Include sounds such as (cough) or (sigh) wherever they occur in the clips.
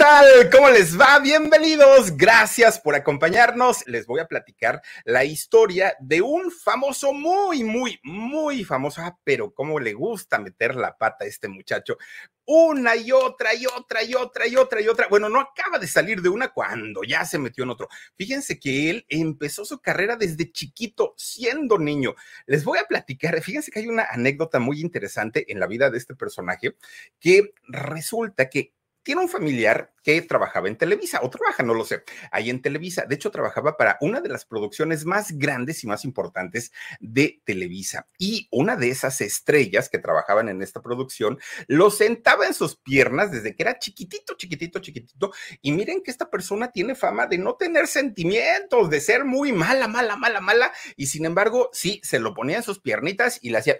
tal? ¿Cómo les va? Bienvenidos. Gracias por acompañarnos. Les voy a platicar la historia de un famoso, muy, muy, muy famoso. Ah, pero cómo le gusta meter la pata a este muchacho. Una y otra y otra y otra y otra y otra. Bueno, no acaba de salir de una cuando ya se metió en otro. Fíjense que él empezó su carrera desde chiquito, siendo niño. Les voy a platicar. Fíjense que hay una anécdota muy interesante en la vida de este personaje que resulta que tiene un familiar que trabajaba en Televisa, o trabaja, no lo sé, ahí en Televisa. De hecho, trabajaba para una de las producciones más grandes y más importantes de Televisa. Y una de esas estrellas que trabajaban en esta producción lo sentaba en sus piernas desde que era chiquitito, chiquitito, chiquitito. Y miren que esta persona tiene fama de no tener sentimientos, de ser muy mala, mala, mala, mala. Y sin embargo, sí, se lo ponía en sus piernitas y le hacía,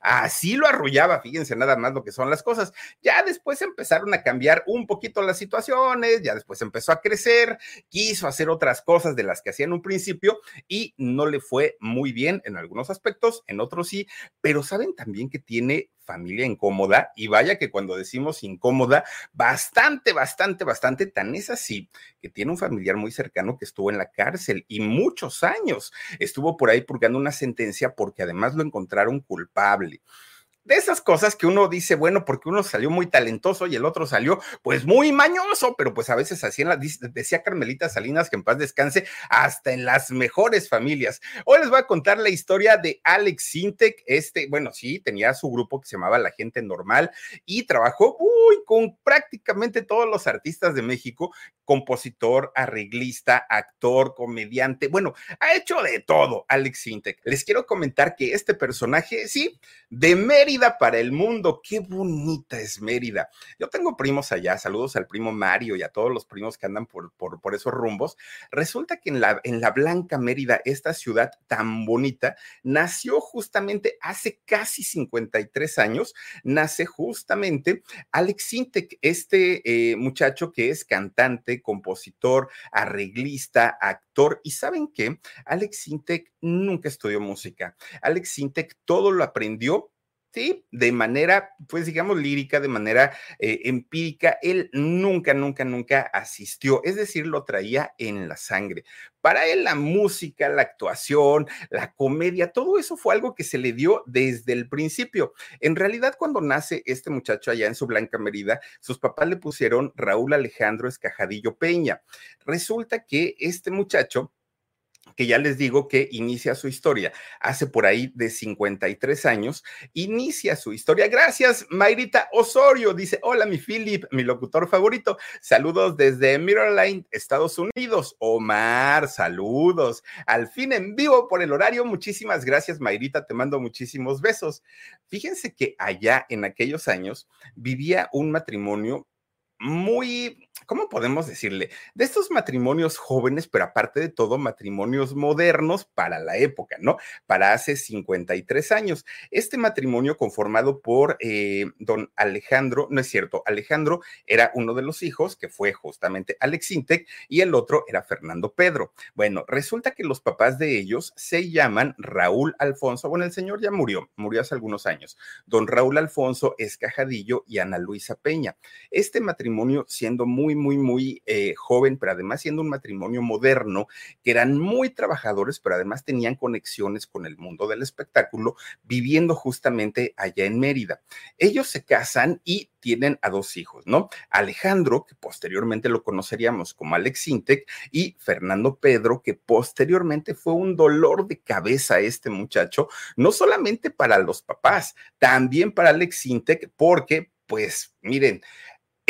así lo arrullaba. Fíjense nada más lo que son las cosas. Ya después empezaron a cambiar un poquito las situaciones, ya después empezó a crecer, quiso hacer otras cosas de las que hacía en un principio y no le fue muy bien en algunos aspectos, en otros sí, pero saben también que tiene familia incómoda y vaya que cuando decimos incómoda, bastante, bastante, bastante, tan es así que tiene un familiar muy cercano que estuvo en la cárcel y muchos años estuvo por ahí purgando una sentencia porque además lo encontraron culpable de esas cosas que uno dice, bueno, porque uno salió muy talentoso y el otro salió pues muy mañoso, pero pues a veces así en la, decía Carmelita Salinas que en paz descanse, hasta en las mejores familias. Hoy les voy a contar la historia de Alex Sintek, este, bueno, sí, tenía su grupo que se llamaba La Gente Normal y trabajó, uy, con prácticamente todos los artistas de México, compositor, arreglista, actor, comediante, bueno, ha hecho de todo Alex Sintek. Les quiero comentar que este personaje, sí, de Mérida para el mundo. Qué bonita es Mérida. Yo tengo primos allá, saludos al primo Mario y a todos los primos que andan por, por, por esos rumbos. Resulta que en la, en la Blanca Mérida, esta ciudad tan bonita, nació justamente hace casi 53 años, nace justamente Alex Sintek, este eh, muchacho que es cantante, compositor, arreglista, actor. Y saben qué? Alex Sintek nunca estudió música. Alex Sintek todo lo aprendió Sí, de manera, pues digamos, lírica, de manera eh, empírica, él nunca, nunca, nunca asistió, es decir, lo traía en la sangre. Para él la música, la actuación, la comedia, todo eso fue algo que se le dio desde el principio. En realidad, cuando nace este muchacho allá en su Blanca Merida, sus papás le pusieron Raúl Alejandro Escajadillo Peña. Resulta que este muchacho que ya les digo que inicia su historia hace por ahí de 53 años, inicia su historia. Gracias, Mayrita Osorio, dice, hola mi Philip, mi locutor favorito, saludos desde Mirrorline, Estados Unidos. Omar, saludos, al fin en vivo por el horario, muchísimas gracias, Mayrita, te mando muchísimos besos. Fíjense que allá en aquellos años vivía un matrimonio muy, ¿cómo podemos decirle? De estos matrimonios jóvenes, pero aparte de todo, matrimonios modernos para la época, ¿no? Para hace 53 años. Este matrimonio conformado por eh, don Alejandro, no es cierto, Alejandro era uno de los hijos, que fue justamente Alex Intec, y el otro era Fernando Pedro. Bueno, resulta que los papás de ellos se llaman Raúl Alfonso, bueno, el señor ya murió, murió hace algunos años. Don Raúl Alfonso Escajadillo y Ana Luisa Peña. Este matrimonio siendo muy, muy, muy eh, joven, pero además siendo un matrimonio moderno, que eran muy trabajadores, pero además tenían conexiones con el mundo del espectáculo, viviendo justamente allá en Mérida. Ellos se casan y tienen a dos hijos, ¿no? Alejandro, que posteriormente lo conoceríamos como Alex Intec, y Fernando Pedro, que posteriormente fue un dolor de cabeza este muchacho, no solamente para los papás, también para Alex Intec, porque, pues, miren,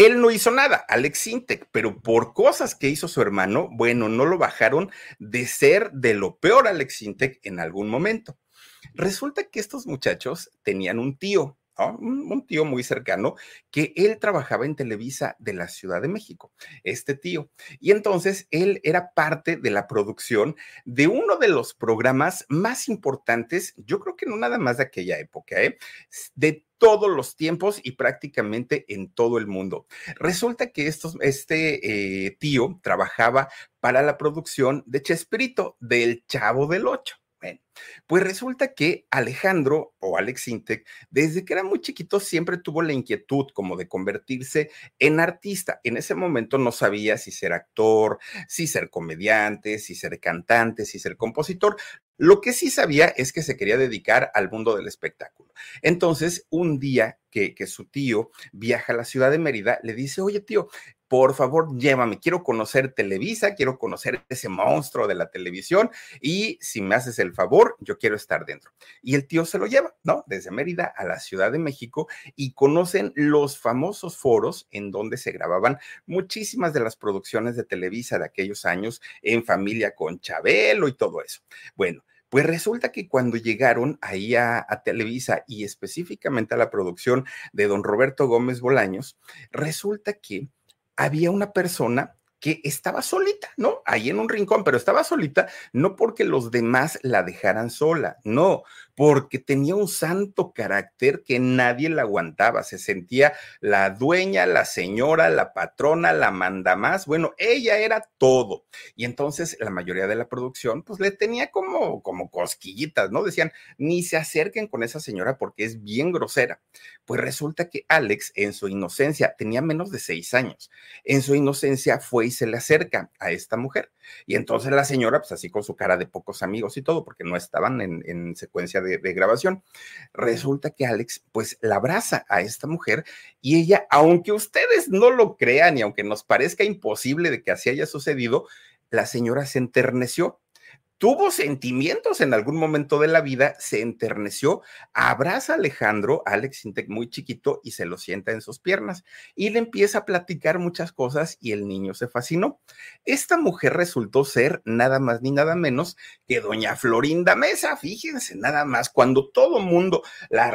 él no hizo nada, Alex Sintek, pero por cosas que hizo su hermano, bueno, no lo bajaron de ser de lo peor Alex Sintek en algún momento. Resulta que estos muchachos tenían un tío, un, tío muy cercano, que él trabajaba en Televisa de la Ciudad de México, este tío. Y entonces él era parte de la producción de uno de los programas más importantes, yo creo que no nada más de aquella época, ¿eh? de todos los tiempos y prácticamente en todo el mundo. Resulta que estos, este eh, tío trabajaba para la producción de Chespirito, del Chavo del Ocho. Pues resulta que Alejandro o Alex Intec, desde que era muy chiquito, siempre tuvo la inquietud como de convertirse en artista. En ese momento no sabía si ser actor, si ser comediante, si ser cantante, si ser compositor. Lo que sí sabía es que se quería dedicar al mundo del espectáculo. Entonces, un día que, que, su tío viaja a la ciudad de Mérida, le dice, oye tío, por favor, llévame, quiero conocer Televisa, quiero conocer ese monstruo de la televisión y si me haces el favor, yo quiero estar dentro. Y el tío se lo lleva, ¿no? Desde Mérida a la Ciudad de México y conocen los famosos foros en donde se grababan muchísimas de las producciones de Televisa de aquellos años en familia con Chabelo y todo eso. Bueno, pues resulta que cuando llegaron ahí a, a, Televisa y específicamente a la producción de don Roberto Gómez Bolaños, resulta que había una persona que estaba solita, ¿no? Ahí en un rincón, pero estaba solita no porque los demás la dejaran sola, no, porque tenía un santo carácter que nadie la aguantaba, se sentía la dueña, la señora, la patrona, la manda más, bueno, ella era todo. Y entonces la mayoría de la producción, pues le tenía como, como cosquillitas, ¿no? Decían, ni se acerquen con esa señora porque es bien grosera. Pues resulta que Alex, en su inocencia, tenía menos de seis años, en su inocencia fue se le acerca a esta mujer. Y entonces la señora, pues así con su cara de pocos amigos y todo, porque no estaban en, en secuencia de, grabación. Resulta que Alex, pues, la abraza a esta mujer y ella, aunque ustedes no lo crean y aunque nos parezca imposible de que así haya sucedido, la señora se enterneció tuvo sentimientos en algún momento de la vida, se enterneció, abraza a Alejandro, Alex Intec muy chiquito, y se lo sienta en sus piernas y le empieza a platicar muchas cosas y el niño se fascinó. Esta mujer resultó ser nada más ni nada menos que doña Florinda Mesa, fíjense nada más, cuando todo mundo la,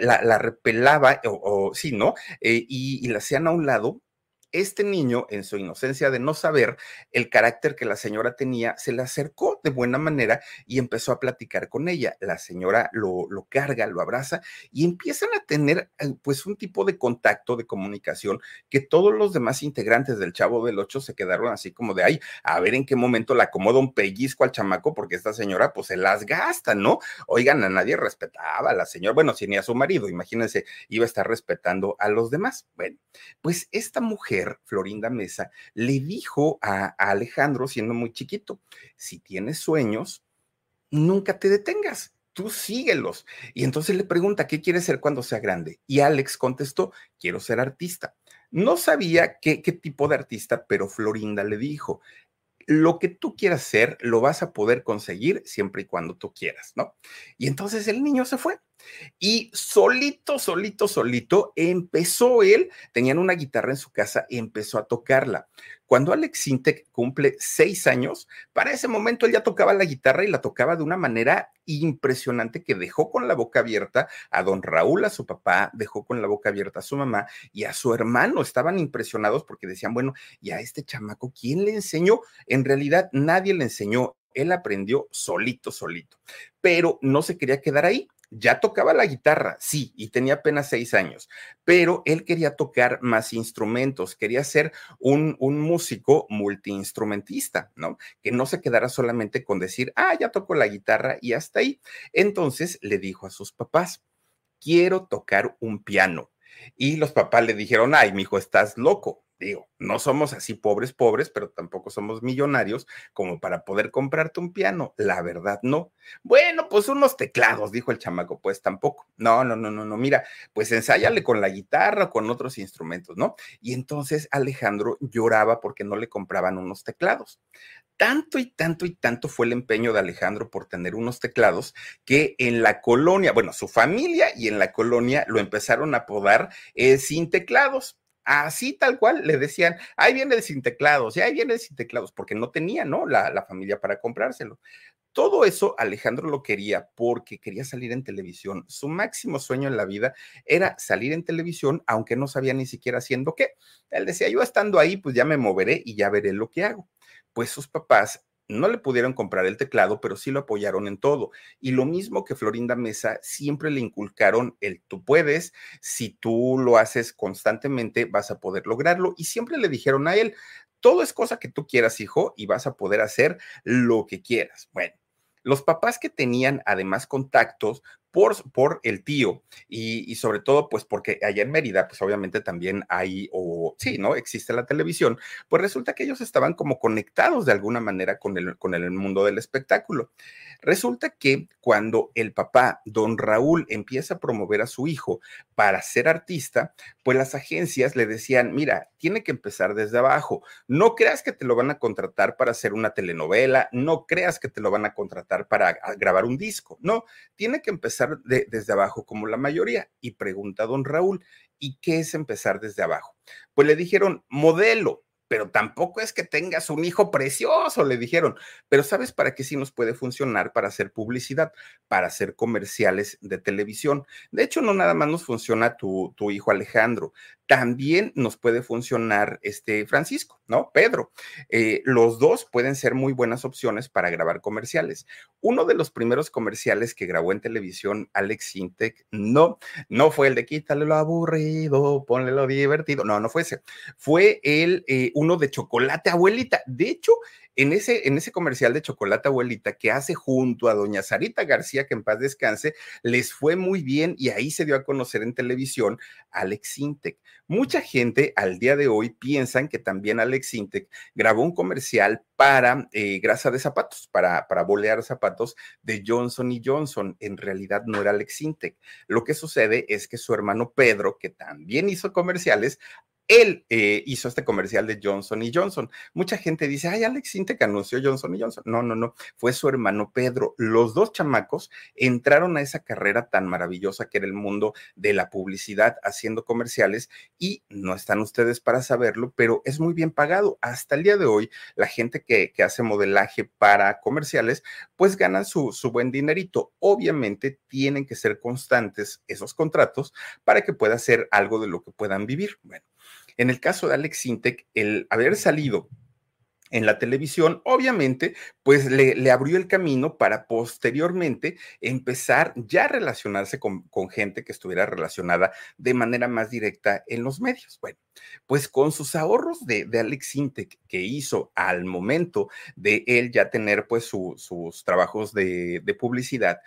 la, repelaba, o, sí, ¿no? Eh, y la hacían a un lado, este niño, en su inocencia de no saber el carácter que la señora tenía, se le acercó de buena manera y empezó a platicar con ella. La señora lo, carga, lo abraza y empiezan a tener eh, pues un tipo de contacto, de comunicación, que todos los demás integrantes del Chavo del Ocho se quedaron así como de, ay, a ver en qué momento le acomoda un pellizco al chamaco, porque esta señora pues se las gasta, ¿no? Oigan, a nadie respetaba a la señora, bueno, si ni a su marido, imagínense, iba a estar respetando a los demás. Bueno, pues esta mujer Florinda Mesa, le dijo a, Alejandro, siendo muy chiquito, si tienes sueños, nunca te detengas tú síguelos. Y entonces le pregunta, ¿qué quiere ser cuando sea grande? Y Alex contestó, quiero ser artista. No sabía qué, qué, tipo de artista, pero Florinda le dijo, lo que tú quieras ser, lo vas a poder conseguir siempre y cuando tú quieras, ¿no? Y entonces el niño se fue. Y solito, solito, solito, empezó él, tenían una guitarra en su casa y empezó a tocarla. Cuando Alex Sintek cumple seis años, para ese momento él ya tocaba la guitarra y la tocaba de una manera impresionante que dejó con la boca abierta a don Raúl, a su papá, dejó con la boca abierta a su mamá y a su hermano. Estaban impresionados porque decían, bueno, ¿y a este chamaco quién le enseñó? En realidad nadie le enseñó. Él aprendió solito, solito, pero no se quería quedar ahí ya tocaba la guitarra, sí, y tenía apenas seis años, pero él quería tocar más instrumentos, quería ser un, músico multiinstrumentista, ¿no? Que no se quedara solamente con decir, ah, ya toco la guitarra y hasta ahí. Entonces le dijo a sus papás, quiero tocar un piano. Y los papás le dijeron, ay, mi hijo, estás loco digo, no somos así pobres, pobres, pero tampoco somos millonarios como para poder comprarte un piano. La verdad, no. Bueno, pues unos teclados, dijo el chamaco, pues tampoco. No, no, no, no, no. Mira, pues ensáyale con la guitarra, con otros instrumentos, ¿no? Y entonces Alejandro lloraba porque no le compraban unos teclados. Tanto y tanto y tanto fue el empeño de Alejandro por tener unos teclados que en la colonia, bueno, su familia y en la colonia lo empezaron a apodar eh, sin teclados Así tal cual le decían, ahí viene el sin teclados, y ahí viene el sin teclados, porque no tenía, ¿no? La, la familia para comprárselo. Todo eso Alejandro lo quería porque quería salir en televisión. Su máximo sueño en la vida era salir en televisión, aunque no sabía ni siquiera haciendo qué. Él decía, yo estando ahí, pues ya me moveré y ya veré lo que hago. Pues sus papás no le pudieron comprar el teclado, pero sí lo apoyaron en todo. Y lo mismo que Florinda Mesa, siempre le inculcaron el tú puedes, si tú lo haces constantemente, vas a poder lograrlo. Y siempre le dijeron a él, todo es cosa que tú quieras, hijo, y vas a poder hacer lo que quieras. Bueno, Los papás que tenían además contactos por, por el tío y, sobre todo pues porque allá en Mérida pues obviamente también hay o sí, ¿no? Existe la televisión, pues resulta que ellos estaban como conectados de alguna manera con el, con el mundo del espectáculo. Resulta que cuando el papá, don Raúl, empieza a promover a su hijo para ser artista, pues las agencias le decían, mira, tiene que empezar desde abajo. No creas que te lo van a contratar para hacer una telenovela, no creas que te lo van a contratar para grabar un disco, no, tiene que empezar desde abajo como la mayoría. Y pregunta don Raúl, ¿y qué es empezar desde abajo? Pues le dijeron, modelo pero tampoco es que tengas un hijo precioso, le dijeron. Pero ¿sabes para qué sí nos puede funcionar? Para hacer publicidad, para hacer comerciales de televisión. De hecho, no nada más nos funciona tu, tu hijo Alejandro, también nos puede funcionar este Francisco, ¿no? Pedro. Eh, los dos pueden ser muy buenas opciones para grabar comerciales. Uno de los primeros comerciales que grabó en televisión Alex Sintek, no, no fue el de quítale lo aburrido, ponle lo divertido, no, no fue ese. Fue el, eh, uno de chocolate abuelita. De hecho, en ese, en ese comercial de chocolate abuelita que hace junto a doña Sarita García, que en paz descanse, les fue muy bien y ahí se dio a conocer en televisión Alex Sintek. Mucha gente al día de hoy piensan que también Alex Sintek grabó un comercial para eh, grasa de zapatos, para, para bolear zapatos de Johnson y Johnson. En realidad no era Alex Sintek. Lo que sucede es que su hermano Pedro, que también hizo comerciales, él eh, hizo este comercial de Johnson y Johnson. Mucha gente dice, ay, Alex que anunció Johnson y Johnson. No, no, no, fue su hermano Pedro. Los dos chamacos entraron a esa carrera tan maravillosa que era el mundo de la publicidad haciendo comerciales y no están ustedes para saberlo, pero es muy bien pagado. Hasta el día de hoy, la gente que, hace modelaje para comerciales, pues ganan su, su buen dinerito. Obviamente tienen que ser constantes esos contratos para que pueda ser algo de lo que puedan vivir. Bueno, en el caso de Alex Sintek, el haber salido en la televisión, obviamente, pues le, abrió el camino para posteriormente empezar ya a relacionarse con, gente que estuviera relacionada de manera más directa en los medios. Bueno, pues con sus ahorros de, Alex Sintek que hizo al momento de él ya tener pues sus trabajos de publicidad,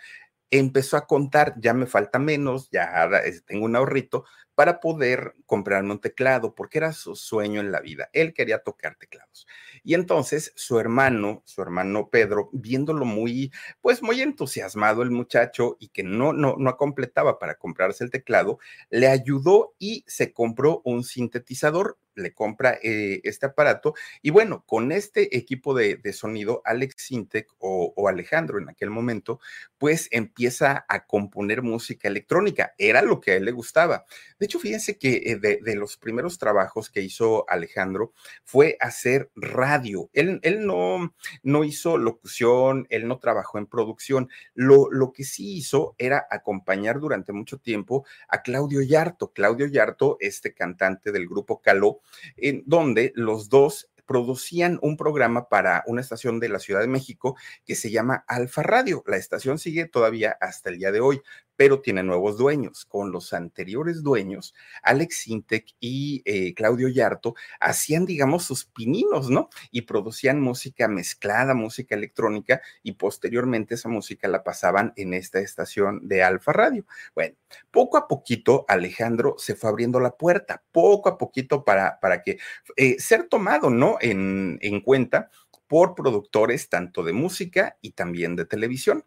empezó a contar, ya me falta menos, ya tengo un ahorrito, para poder comprarme un teclado, porque era su sueño en la vida. Él quería tocar teclados. Y entonces su hermano, su hermano Pedro, viéndolo muy, pues muy entusiasmado el muchacho y que no, no, no completaba para comprarse el teclado, le ayudó y se compró un sintetizador le compra eh, este aparato. Y bueno, con este equipo de, sonido, Alex Sintek o, Alejandro en aquel momento, pues empieza a componer música electrónica. Era lo que a él le gustaba. De hecho, fíjense que eh, de, los primeros trabajos que hizo Alejandro fue hacer radio. Él, él no, no hizo locución, él no trabajó en producción. Lo, lo que sí hizo era acompañar durante mucho tiempo a Claudio Yarto. Claudio Yarto, este cantante del grupo Caló, en donde los dos producían un programa para una estación de la Ciudad de México que se llama Alfa Radio. La estación sigue todavía hasta el día de hoy, pero tiene nuevos dueños. Con los anteriores dueños, Alex Sintek y eh, Claudio Yarto hacían, digamos, sus pininos, ¿no? Y producían música mezclada, música electrónica, y posteriormente esa música la pasaban en esta estación de Alfa Radio. Bueno, poco a poquito Alejandro se fue abriendo la puerta, poco a poquito para, para que eh, ser tomado, ¿no? En, en cuenta por productores tanto de música y también de televisión.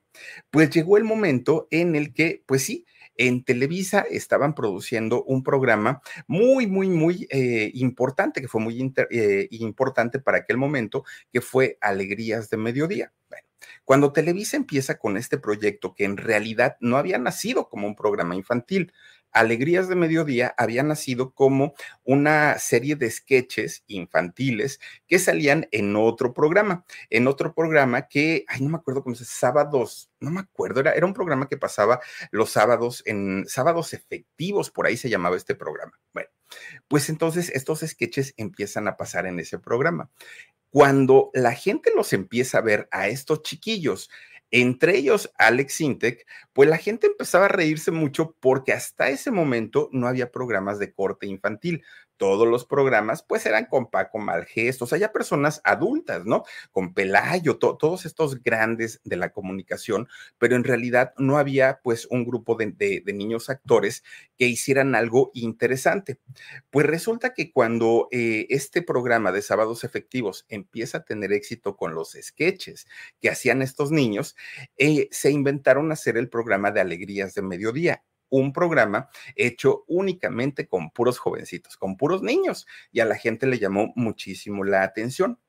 Pues llegó el momento en el que, pues sí, en Televisa estaban produciendo un programa muy, muy, muy eh, importante, que fue muy eh, importante para aquel momento, que fue Alegrías de Mediodía. Bueno, cuando Televisa empieza con este proyecto, que en realidad no había nacido como un programa infantil, Alegrías de Mediodía había nacido como una serie de sketches infantiles que salían en otro programa, en otro programa que, ay, no me acuerdo cómo se sábados, no me acuerdo, era, era un programa que pasaba los sábados en sábados efectivos, por ahí se llamaba este programa. Bueno, pues entonces estos sketches empiezan a pasar en ese programa. Cuando la gente los empieza a ver a estos chiquillos entre ellos Alex Sintek, pues la gente empezaba a reírse mucho porque hasta ese momento no había programas de corte infantil. Todos los programas, pues eran con Paco Malgesto, o ya personas adultas, ¿no? Con Pelayo, todos estos grandes de la comunicación, pero en realidad no había pues un grupo de, niños actores que hicieran algo interesante. Pues resulta que cuando eh, este programa de sábados efectivos empieza a tener éxito con los sketches que hacían estos niños, eh, se inventaron hacer el programa de Alegrías de Mediodía un programa hecho únicamente con puros jovencitos, con puros niños, y a la gente le llamó muchísimo la atención.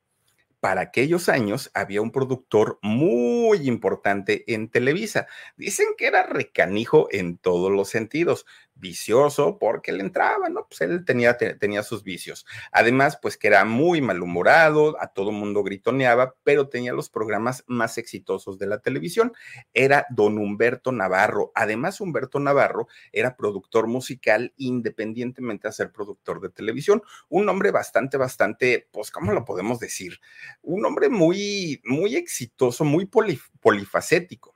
Para aquellos años había un productor muy importante en Televisa. Dicen que era recanijo en todos los sentidos vicioso porque le entraba, ¿no? Pues él tenía, tenía sus vicios. Además, pues que era muy malhumorado, a todo mundo gritoneaba, pero tenía los programas más exitosos de la televisión. Era don Humberto Navarro. Además, Humberto Navarro era productor musical independientemente de ser productor de televisión. Un hombre bastante, bastante, pues, ¿cómo lo podemos decir? Un hombre muy, muy exitoso, muy polifacético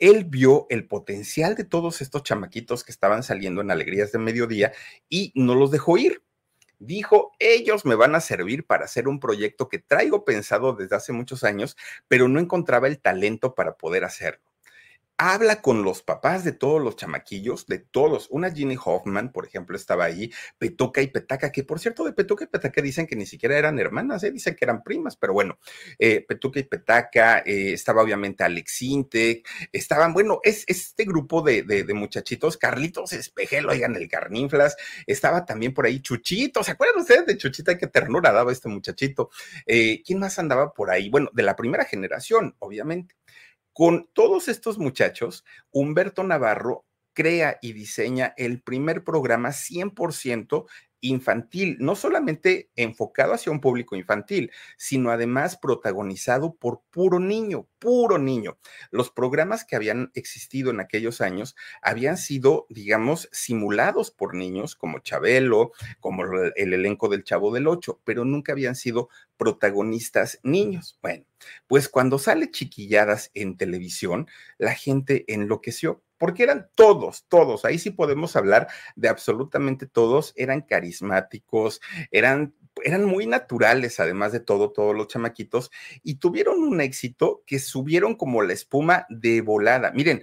él vio el potencial de todos estos chamaquitos que estaban saliendo en Alegrías de Mediodía y no los dejó ir. Dijo, ellos me van a servir para hacer un proyecto que traigo pensado desde hace muchos años, pero no encontraba el talento para poder hacerlo habla con los papás de todos los chamaquillos, de todos. Una Ginny Hoffman, por ejemplo, estaba ahí, Petuca y Petaca, que por cierto, de Petuca y Petaca dicen que ni siquiera eran hermanas, ¿eh? dicen que eran primas, pero bueno, eh, Petuca y Petaca, eh, estaba obviamente Alex Intec, estaban, bueno, es, este grupo de, de, muchachitos, Carlitos Espejel, oigan, el Carninflas, estaba también por ahí Chuchito, ¿se acuerdan ustedes de Chuchita? Qué ternura daba este muchachito. ¿Quién más andaba por ahí? Bueno, de la primera generación, obviamente. Con todos estos muchachos, Humberto Navarro crea y diseña el primer programa 100% infantil, no solamente enfocado hacia un público infantil, sino además protagonizado por puro niño, puro niño. Los programas que habían existido en aquellos años habían sido, digamos, simulados por niños como Chabelo, como el elenco del Chavo del Ocho, pero nunca habían sido protagonistas niños. Bueno, pues cuando sale Chiquilladas en televisión, la gente enloqueció porque eran todos, todos, ahí sí podemos hablar de absolutamente todos, eran carismáticos, eran eran muy naturales, además de todo, todos los chamaquitos, y tuvieron un éxito que subieron como la espuma de volada. Miren,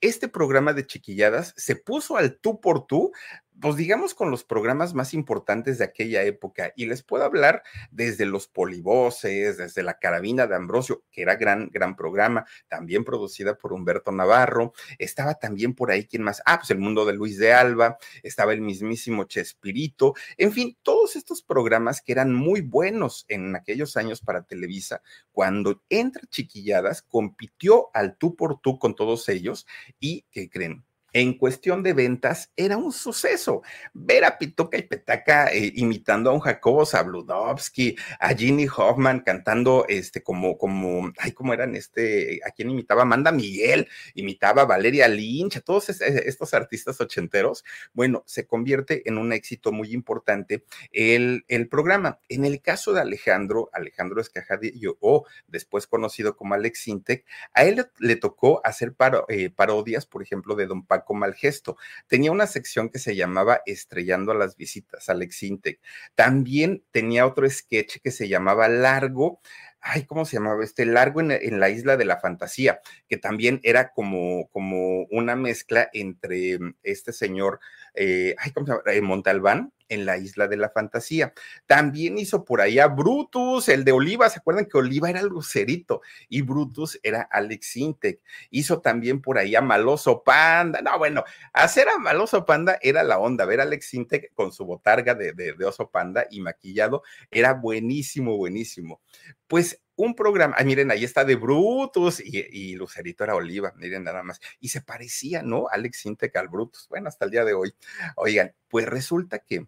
este programa de chiquilladas se puso al tú por tú pues digamos con los programas más importantes de aquella época y les puedo hablar desde los polivoces, desde la carabina de Ambrosio, que era gran, gran programa, también producida por Humberto Navarro, estaba también por ahí, ¿quién más? Ah, pues el mundo de Luis de Alba, estaba el mismísimo Chespirito, en fin, todos estos programas que eran muy buenos en aquellos años para Televisa, cuando entra Chiquilladas, compitió al tú por tú con todos ellos y, ¿qué creen? En cuestión de ventas era un suceso. Ver a Pituca y Petaca eh, imitando a un Jacobo Zabludovsky, a Ginny Hoffman cantando este como, como, ay, ¿cómo eran este? ¿A quién imitaba? Amanda Miguel, imitaba a Valeria Lynch, a todos estos artistas ochenteros. Bueno, se convierte en un éxito muy importante el, el programa. En el caso de Alejandro, Alejandro Escajadillo, o después conocido como Alex Intec, a él le, tocó hacer eh, parodias, por ejemplo, de Don Paco mal gesto. Tenía una sección que se llamaba Estrellando a las visitas, Alex Intec. También tenía otro sketch que se llamaba Largo ay, ¿cómo se llamaba? Este largo en, la isla de la fantasía, que también era como, como una mezcla entre este señor, eh, ay, ¿cómo se llama? Eh, Montalbán, en la isla de la fantasía. También hizo por ahí a Brutus, el de Oliva, ¿se acuerdan que Oliva era Lucerito y Brutus era Alex Intec? Hizo también por ahí a Maloso Panda. No, bueno, hacer a Maloso Panda era la onda, ver a Alex Intec con su botarga de, de, oso panda y maquillado era buenísimo, buenísimo. Pues un programa, ah, miren, ahí está de Brutus y, Lucerito era Oliva, miren nada más. Y se parecía, ¿no? Alex Intec al Brutus. Bueno, hasta el día de hoy. Oigan, pues resulta que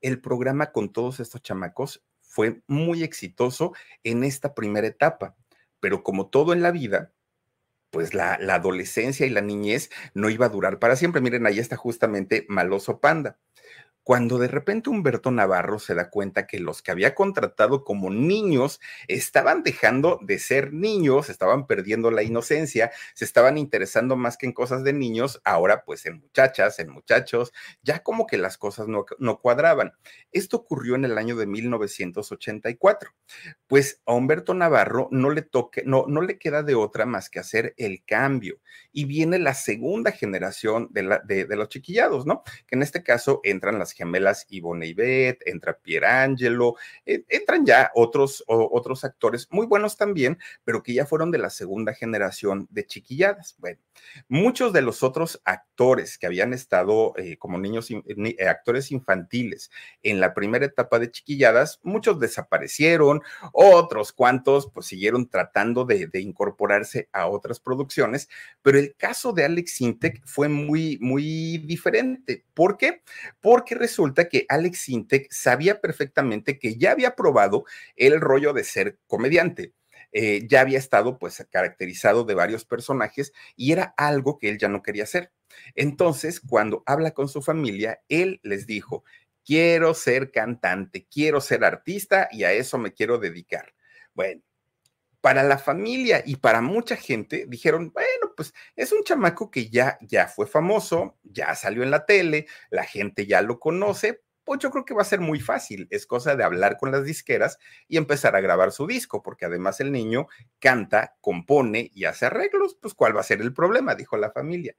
el programa con todos estos chamacos fue muy exitoso en esta primera etapa, pero como todo en la vida, pues la, adolescencia y la niñez no iba a durar para siempre. Miren, ahí está justamente Maloso Panda. Cuando de repente Humberto Navarro se da cuenta que los que había contratado como niños estaban dejando de ser niños, estaban perdiendo la inocencia, se estaban interesando más que en cosas de niños, ahora pues en muchachas, en muchachos, ya como que las cosas no, no cuadraban. Esto ocurrió en el año de 1984. Pues a Humberto Navarro no le toque, no, no le queda de otra más que hacer el cambio. Y viene la segunda generación de, de los chiquillados, ¿no? Que en este caso entran las gemelas Ivonne y Beth, entra Pierangelo, eh, entran ya otros, otros actores muy buenos también, pero que ya fueron de la segunda generación de chiquilladas. Bueno, muchos de los otros actores que habían estado eh, como niños, eh, actores infantiles en la primera etapa de chiquilladas, muchos desaparecieron, otros cuantos pues siguieron tratando de, de incorporarse a otras producciones, pero el caso de Alex Intec fue muy, muy diferente. ¿Por qué? Porque resulta que Alex Sintek sabía perfectamente que ya había probado el rollo de ser comediante. Eh, ya había estado pues caracterizado de varios personajes y era algo que él ya no quería hacer. Entonces, cuando habla con su familia, él les dijo, quiero ser cantante, quiero ser artista y a eso me quiero dedicar. Bueno, para la familia y para mucha gente dijeron, bueno, pues es un chamaco que ya, ya fue famoso, ya salió en la tele, la gente ya lo conoce, pues yo creo que va a ser muy fácil. Es cosa de hablar con las disqueras y empezar a grabar su disco, porque además el niño canta, compone y hace arreglos, pues ¿cuál va a ser el problema? Dijo la familia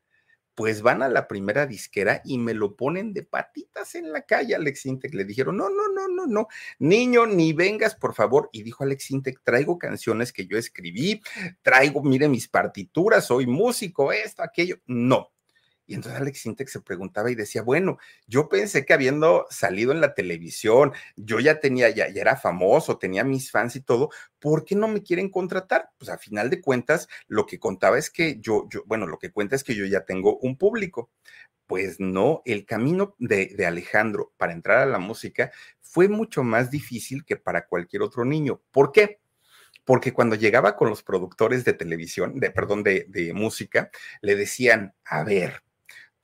pues van a la primera disquera y me lo ponen de patitas en la calle, Alex Intec. Le dijeron, no, no, no, no, no, niño, ni vengas, por favor. Y dijo Alex Intec, traigo canciones que yo escribí, traigo, mire mis partituras, soy músico, esto, aquello. No, y entonces Alex Sintek se preguntaba y decía, bueno, yo pensé que habiendo salido en la televisión, yo ya tenía, ya, ya era famoso, tenía mis fans y todo, ¿por qué no me quieren contratar? Pues a final de cuentas, lo que contaba es que yo, yo, bueno, lo que cuenta es que yo ya tengo un público. Pues no, el camino de, de Alejandro para entrar a la música fue mucho más difícil que para cualquier otro niño. ¿Por qué? porque cuando llegaba con los productores de televisión, de perdón, de, de, música, le decían, a ver,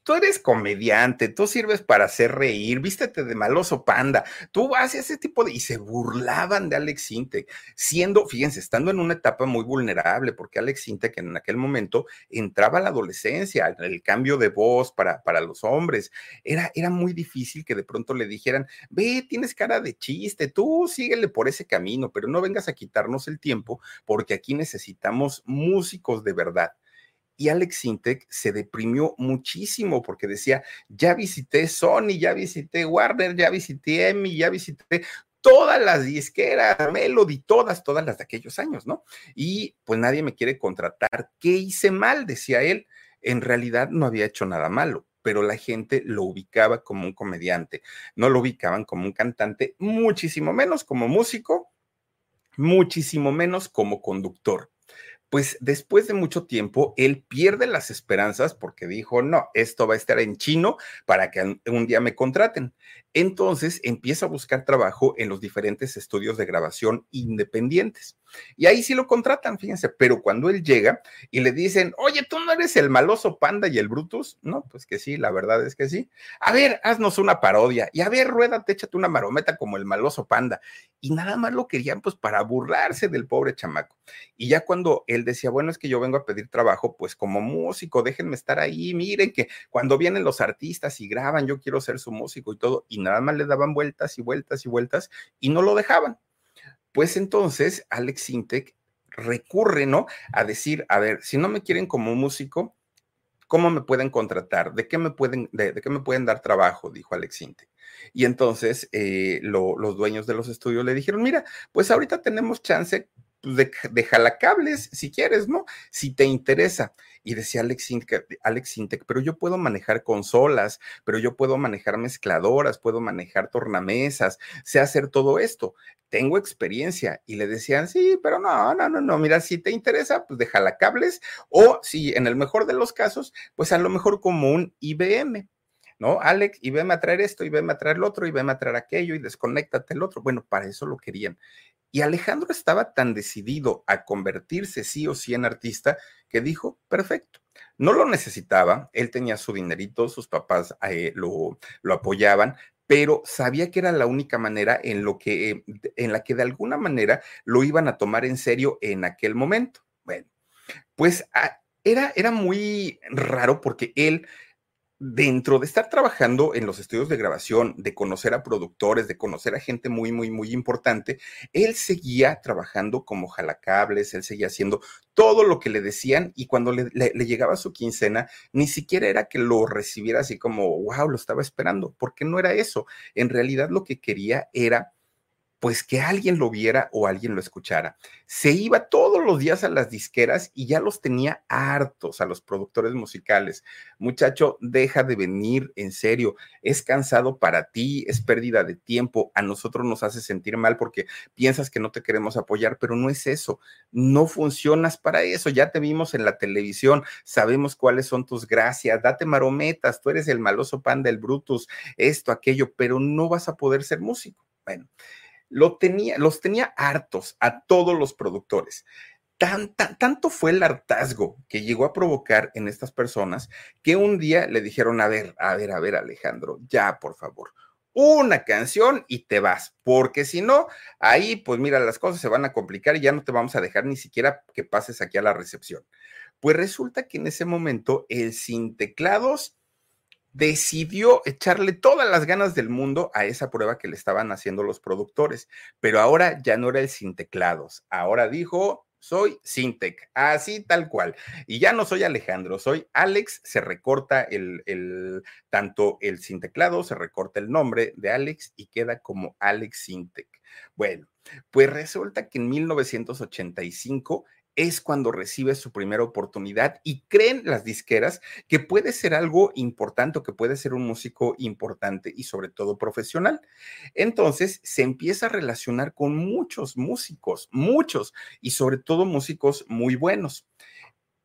tú eres comediante, tú sirves para hacer reír, vístete de maloso panda, tú haces ese tipo de... Y se burlaban de Alex Intec, siendo, fíjense, estando en una etapa muy vulnerable, porque Alex Intec en aquel momento entraba a la adolescencia, el cambio de voz para, para los hombres, era, era muy difícil que de pronto le dijeran, ve, tienes cara de chiste, tú síguele por ese camino, pero no vengas a quitarnos el tiempo, porque aquí necesitamos músicos de verdad y Alex Sintek se deprimió muchísimo porque decía, ya visité Sony, ya visité Warner, ya visité Emmy, ya visité todas las disqueras, Melody, todas, todas las de aquellos años, ¿no? Y pues nadie me quiere contratar. ¿Qué hice mal? Decía él. En realidad no había hecho nada malo, pero la gente lo ubicaba como un comediante, no lo ubicaban como un cantante, muchísimo menos como músico, muchísimo menos como conductor pues después de mucho tiempo, él pierde las esperanzas porque dijo, no, esto va a estar en chino para que un día me contraten. Entonces empieza a buscar trabajo en los diferentes estudios de grabación independientes. Y ahí sí lo contratan, fíjense, pero cuando él llega y le dicen, oye, tú no eres el maloso panda y el Brutus, no, pues que sí, la verdad es que sí. A ver, haznos una parodia y a ver, ruédate, échate una marometa como el maloso panda. Y nada más lo querían pues para burlarse del pobre chamaco. Y ya cuando él decía, bueno, es que yo vengo a pedir trabajo, pues como músico, déjenme estar ahí, miren que cuando vienen los artistas y graban, yo quiero ser su músico y todo, y nada más le daban vueltas y vueltas y vueltas y no lo dejaban. Pues entonces Alex Intec recurre, ¿no? A decir, a ver, si no me quieren como músico, ¿cómo me pueden contratar? ¿De qué me pueden, de, qué me pueden dar trabajo? Dijo Alex Intec. Y entonces eh, lo, los dueños de los estudios le dijeron, mira, pues ahorita tenemos chance pues, de, de jalacables, si quieres, ¿no? Si te interesa. Y decía Alex Intec, Alex Intec, pero yo puedo manejar consolas, pero yo puedo manejar mezcladoras, puedo manejar tornamesas, sé hacer todo esto tengo experiencia. Y le decían, sí, pero no, no, no, no, mira, si te interesa, pues déjala cables, o si en el mejor de los casos, pues a lo mejor como un IBM. ¿No? Alex, y veme a traer esto, y veme a traer lo otro, y veme a traer aquello, y desconéctate el otro. Bueno, para eso lo querían. Y Alejandro estaba tan decidido a convertirse sí o sí en artista que dijo, perfecto. No lo necesitaba, él tenía su dinerito, sus papás eh, lo, lo apoyaban, pero sabía que era la única manera en, lo que, en la que de alguna manera lo iban a tomar en serio en aquel momento. Bueno, pues ah, era, era muy raro porque él dentro de estar trabajando en los estudios de grabación, de conocer a productores, de conocer a gente muy, muy, muy importante, él seguía trabajando como jalacables, él seguía haciendo todo lo que le decían y cuando le, llegaba su quincena, ni siquiera era que lo recibiera así como, wow, lo estaba esperando, porque no era eso. En realidad lo que quería era pues que alguien lo viera o alguien lo escuchara. Se iba todos los días a las disqueras y ya los tenía hartos a los productores musicales. Muchacho, deja de venir, en serio, es cansado para ti, es pérdida de tiempo, a nosotros nos hace sentir mal porque piensas que no te queremos apoyar, pero no es eso, no funcionas para eso, ya te vimos en la televisión, sabemos cuáles son tus gracias, date marometas, tú eres el maloso pan del Brutus, esto, aquello, pero no vas a poder ser músico. Bueno, lo tenía, los tenía hartos a todos los productores. tanto fue el hartazgo que llegó a provocar en estas personas que un día le dijeron, a ver, a ver, a ver, Alejandro, ya, por favor, una canción y te vas, porque si no, ahí, pues mira, las cosas se van a complicar y ya no te vamos a dejar ni siquiera que pases aquí a la recepción. Pues resulta que en ese momento el sin teclados decidió echarle todas las ganas del mundo a esa prueba que le estaban haciendo los productores, pero ahora ya no era el sin teclados, ahora dijo, soy Sintec, así tal cual. Y ya no soy Alejandro, soy Alex, se recorta el, el, tanto el sin teclado, se recorta el nombre de Alex y queda como Alex Sintec. Bueno, pues resulta que en 1985 es cuando recibe su primera oportunidad y creen las disqueras que puede ser algo importante o que puede ser un músico importante y sobre todo profesional. Entonces se empieza a relacionar con muchos músicos, muchos y sobre todo músicos muy buenos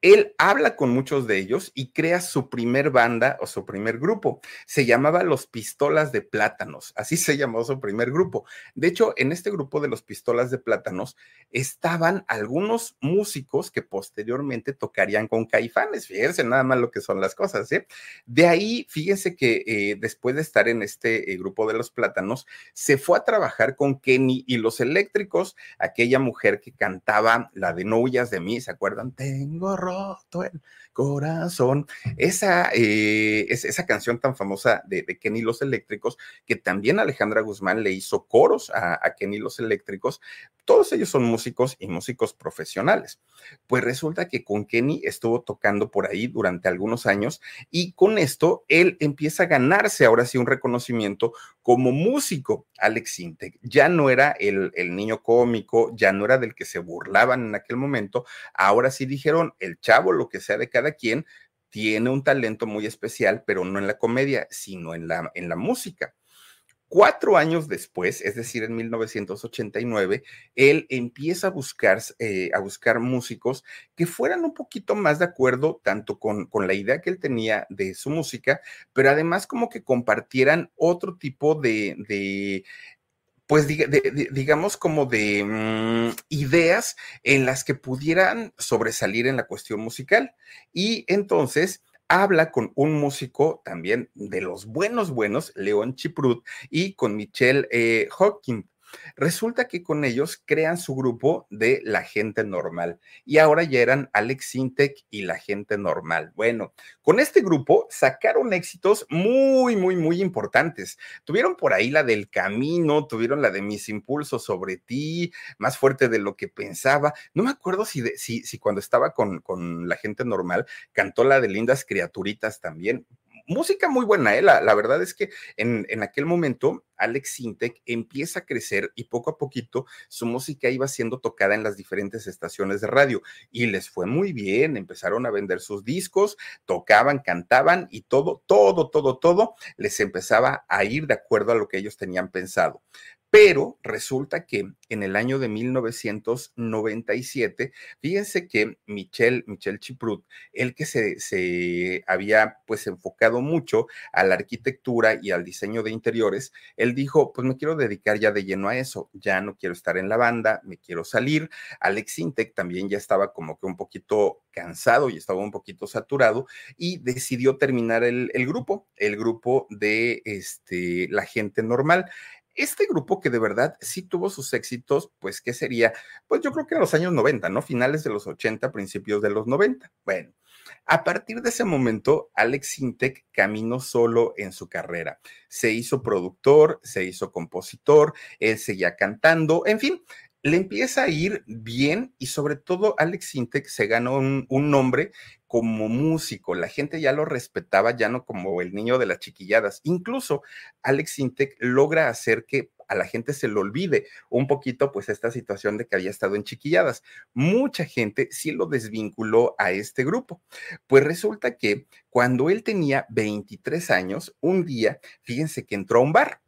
él habla con muchos de ellos y crea su primer banda o su primer grupo. Se llamaba Los Pistolas de Plátanos, así (laughs) se llamó su primer grupo. De hecho, en este grupo de los Pistolas de Plátanos estaban algunos músicos que posteriormente tocarían con Caifanes. Fíjense nada más lo que son las cosas. ¿eh? De ahí, fíjense que eh, después de estar en este eh, grupo de los Plátanos, se fue a trabajar con Kenny y los Eléctricos, aquella mujer que cantaba la de No huyas de mí, ¿se acuerdan? Tengo roto el corazón. Esa, eh, esa canción tan famosa de, Kenny Los Eléctricos, que también Alejandra Guzmán le hizo coros a, a Kenny Los Eléctricos, todos ellos son músicos y músicos profesionales. Pues resulta que con Kenny estuvo tocando por ahí durante algunos años y con esto él empieza a ganarse ahora sí un reconocimiento como músico. Alex Sintek ya no era el, el niño cómico, ya no era del que se burlaban en aquel momento, ahora sí dijeron, el chavo, lo que sea de quien, tiene un talento muy especial, pero no en la comedia, sino en la, en la música. Cuatro años después, es decir, en 1989, él empieza a buscar, eh, a buscar músicos que fueran un poquito más de acuerdo tanto con, con, la idea que él tenía de su música, pero además como que compartieran otro tipo de pues digamos como de mm, ideas en las que pudieran sobresalir en la cuestión musical. Y entonces habla con un músico también de los buenos, buenos, León Chiprut, y con Michelle eh, Hawking. Resulta que con ellos crean su grupo de la gente normal y ahora ya eran Alex Sintek y la gente normal. Bueno, con este grupo sacaron éxitos muy, muy, muy importantes. Tuvieron por ahí la del camino, tuvieron la de mis impulsos sobre ti, más fuerte de lo que pensaba. No me acuerdo si, si, si cuando estaba con, con la gente normal cantó la de lindas criaturitas también música muy buena, ¿eh? la, verdad es que en, en, aquel momento Alex Sintek empieza a crecer y poco a poquito su música iba siendo tocada en las diferentes estaciones de radio y les fue muy bien, empezaron a vender sus discos, tocaban, cantaban y todo, todo, todo, todo les empezaba a ir de acuerdo a lo que ellos tenían pensado. Pero resulta que en el año de 1997, fíjense que Michel, Michel Chiprut, el que se, se había pues enfocado mucho a la arquitectura y al diseño de interiores, él dijo, pues me quiero dedicar ya de lleno a eso, ya no quiero estar en la banda, me quiero salir. Alex Intec también ya estaba como que un poquito cansado y estaba un poquito saturado y decidió terminar el, el grupo, el grupo de este, la gente normal este grupo que de verdad sí tuvo sus éxitos, pues, ¿qué sería? Pues yo creo que en los años 90, ¿no? Finales de los 80, principios de los 90. Bueno, a partir de ese momento, Alex Intec caminó solo en su carrera. Se hizo productor, se hizo compositor, él seguía cantando, en fin, le empieza a ir bien y sobre todo Alex Intec se ganó un, nombre como músico. La gente ya lo respetaba, ya no como el niño de las chiquilladas. Incluso Alex Intec logra hacer que a la gente se le olvide un poquito pues esta situación de que había estado en chiquilladas. Mucha gente sí lo desvinculó a este grupo. Pues resulta que cuando él tenía 23 años, un día, fíjense que entró a un bar.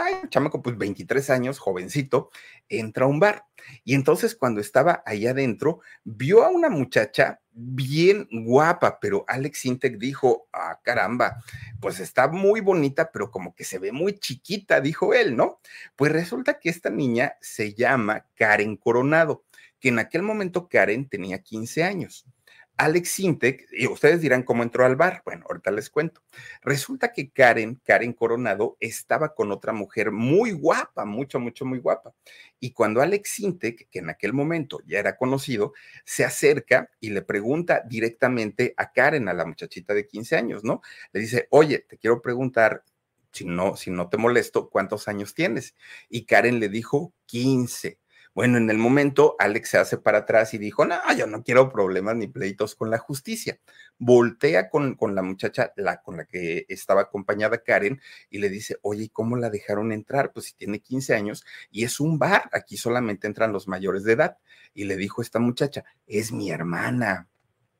Ay, chamaco, pues 23 años, jovencito, entra a un bar. Y entonces cuando estaba ahí adentro, vio a una muchacha bien guapa, pero Alex Intec dijo, ah, caramba, pues está muy bonita, pero como que se ve muy chiquita, dijo él, ¿no? Pues resulta que esta niña se llama Karen Coronado, que en aquel momento Karen tenía 15 años. Alex Sintek, y ustedes dirán cómo entró al bar. Bueno, ahorita les cuento. Resulta que Karen, Karen Coronado, estaba con otra mujer muy guapa, mucho, mucho, muy guapa. Y cuando Alex Sintek, que en aquel momento ya era conocido, se acerca y le pregunta directamente a Karen, a la muchachita de 15 años, ¿no? Le dice, oye, te quiero preguntar, si no, si no te molesto, ¿cuántos años tienes? Y Karen le dijo, 15. Bueno, en el momento, Alex se hace para atrás y dijo, no, yo no quiero problemas ni pleitos con la justicia. Voltea con, con la muchacha la, con la que estaba acompañada Karen y le dice, oye, ¿y cómo la dejaron entrar? Pues si tiene 15 años y es un bar, aquí solamente entran los mayores de edad. Y le dijo esta muchacha, es mi hermana.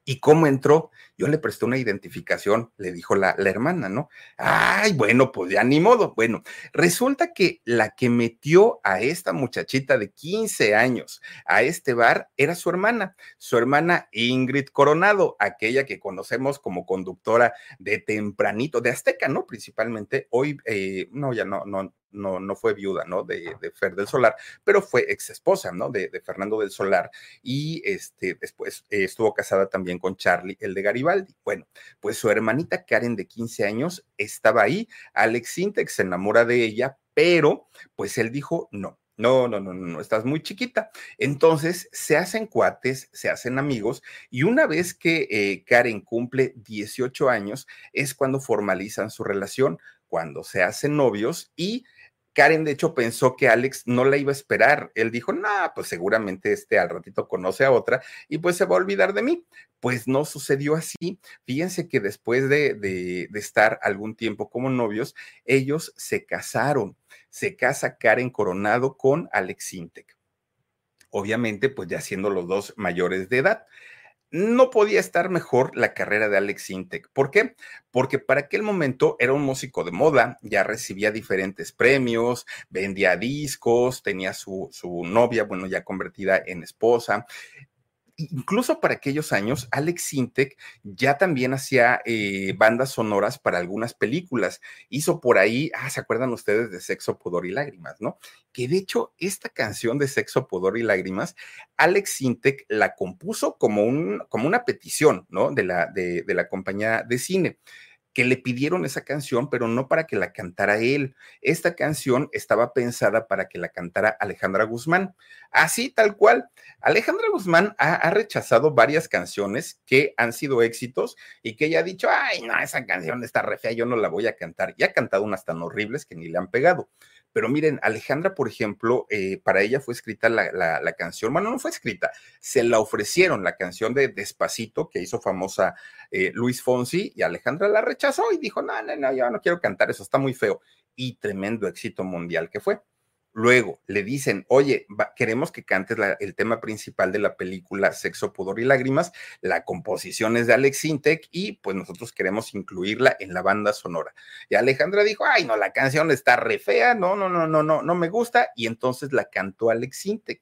¿Y cómo entró? Yo le presté una identificación, le dijo la, hermana, ¿no? Ay, bueno, pues ya ni modo. Bueno, resulta que la que metió a esta muchachita de 15 años a este bar era su hermana, su hermana Ingrid Coronado, aquella que conocemos como conductora de tempranito, de Azteca, ¿no? Principalmente hoy, eh, no, ya no, no, no, no fue viuda, ¿no? De, de, Fer del Solar, pero fue ex esposa, ¿no? De, de Fernando del Solar y este, después eh, estuvo casada también con Charlie, el de Garibaldi. Bueno, pues su hermanita Karen de 15 años estaba ahí, Alex Sintex se enamora de ella, pero pues él dijo no. No, no, no, no, estás muy chiquita. Entonces se hacen cuates, se hacen amigos y una vez que eh, Karen cumple 18 años es cuando formalizan su relación, cuando se hacen novios y Karen, de hecho, pensó que Alex no la iba a esperar. Él dijo, no, pues seguramente este al ratito conoce a otra y pues se va a olvidar de mí. Pues no sucedió así. Fíjense que después de, de, de estar algún tiempo como novios, ellos se casaron. Se casa Karen Coronado con Alex Intec. Obviamente, pues ya siendo los dos mayores de edad no podía estar mejor la carrera de Alex Intec. ¿Por qué? Porque para aquel momento era un músico de moda, ya recibía diferentes premios, vendía discos, tenía su, su novia, bueno, ya convertida en esposa, incluso para aquellos años, Alex Sintek ya también hacía eh, bandas sonoras para algunas películas. Hizo por ahí, ah, ¿se acuerdan ustedes de Sexo, Pudor y Lágrimas, no? Que de hecho, esta canción de Sexo, Pudor y Lágrimas, Alex Sintek la compuso como, un, como una petición, ¿no? De la, de, de la compañía de cine que le pidieron esa canción, pero no para que la cantara él. Esta canción estaba pensada para que la cantara Alejandra Guzmán. Así, tal cual. Alejandra Guzmán ha, ha, rechazado varias canciones que han sido éxitos y que ella ha dicho, ay, no, esa canción está re fea, yo no la voy a cantar. Y ha cantado unas tan horribles que ni le han pegado. Pero miren, Alejandra, por ejemplo, eh, para ella fue escrita la, la, la, canción, bueno, no fue escrita, se la ofrecieron la canción de Despacito, que hizo famosa eh, Luis Fonsi, y Alejandra la rechazó y dijo, no, no, no, yo no quiero cantar eso, está muy feo. Y tremendo éxito mundial que fue. Luego le dicen, oye, queremos que cantes el tema principal de la película Sexo, Pudor y Lágrimas. La composición es de Alex Intec y pues nosotros queremos incluirla en la banda sonora. Y Alejandra dijo, ay, no, la canción está re fea, no, no, no, no, no, no me gusta. Y entonces la cantó Alex Intec.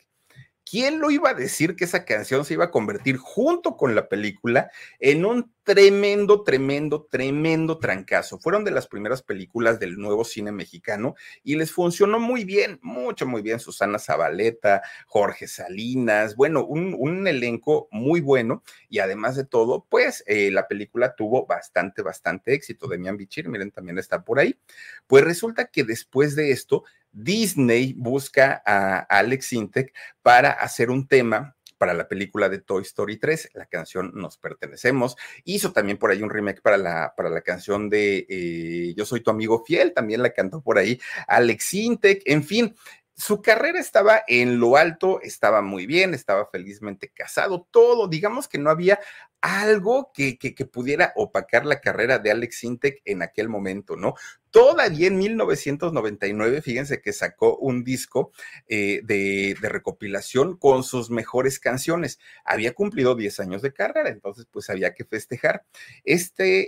¿Quién lo iba a decir que esa canción se iba a convertir junto con la película en un tremendo, tremendo, tremendo trancazo? Fueron de las primeras películas del nuevo cine mexicano y les funcionó muy bien, mucho, muy bien. Susana Zabaleta, Jorge Salinas, bueno, un, elenco muy bueno y además de todo, pues eh, la película tuvo bastante, bastante éxito. Demian Bichir, miren, también está por ahí. Pues resulta que después de esto, Disney busca a Alex Intec para hacer un tema para la película de Toy Story 3, la canción Nos Pertenecemos. Hizo también por ahí un remake para la, para la canción de eh, Yo Soy Tu Amigo Fiel, también la cantó por ahí Alex Intec, en fin. Su carrera estaba en lo alto, estaba muy bien, estaba felizmente casado, todo, digamos que no había algo que, que, pudiera opacar la carrera de Alex Intec en aquel momento, ¿no? Todavía en 1999, fíjense que sacó un disco eh, de, recopilación con sus mejores canciones. Había cumplido 10 años de carrera, entonces pues había que festejar. Este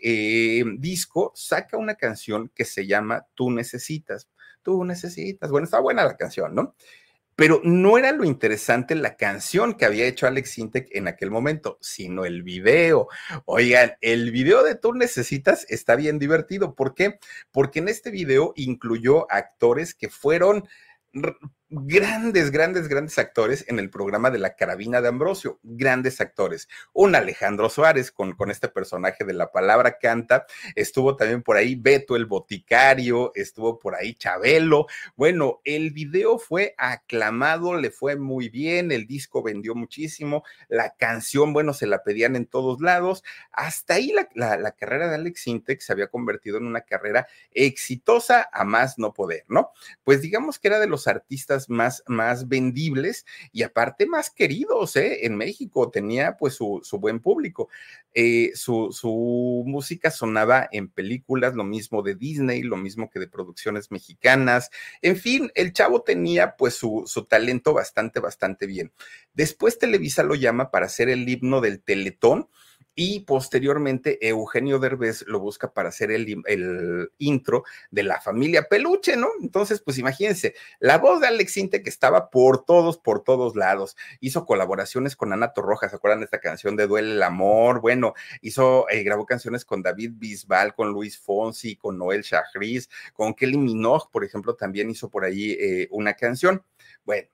eh, disco saca una canción que se llama Tú necesitas. Tú necesitas. Bueno, está buena la canción, ¿no? Pero no era lo interesante la canción que había hecho Alex Intec en aquel momento, sino el video. Oigan, el video de Tú Necesitas está bien divertido. ¿Por qué? Porque en este video incluyó actores que fueron grandes, grandes, grandes actores en el programa de la carabina de Ambrosio, grandes actores. Un Alejandro Suárez con, con este personaje de la palabra canta, estuvo también por ahí Beto el Boticario, estuvo por ahí Chabelo. Bueno, el video fue aclamado, le fue muy bien, el disco vendió muchísimo, la canción, bueno, se la pedían en todos lados. Hasta ahí la, la, carrera de Alex Sintek se había convertido en una carrera exitosa a más no poder, ¿no? Pues digamos que era de los artistas más, más vendibles y aparte más queridos ¿eh? en México. Tenía pues su, su buen público. Eh, su, su, música sonaba en películas, lo mismo de Disney, lo mismo que de producciones mexicanas. En fin, el chavo tenía pues su, su talento bastante, bastante bien. Después Televisa lo llama para hacer el himno del Teletón y posteriormente Eugenio Derbez lo busca para hacer el, el, intro de la familia Peluche, ¿no? Entonces, pues imagínense, la voz de Alex Inte que estaba por todos, por todos lados, hizo colaboraciones con Ana Torroja, ¿se acuerdan de esta canción de Duele el Amor? Bueno, hizo, eh, grabó canciones con David Bisbal, con Luis Fonsi, con Noel Shahriz, con Kelly Minogue, por ejemplo, también hizo por ahí eh, una canción. Bueno,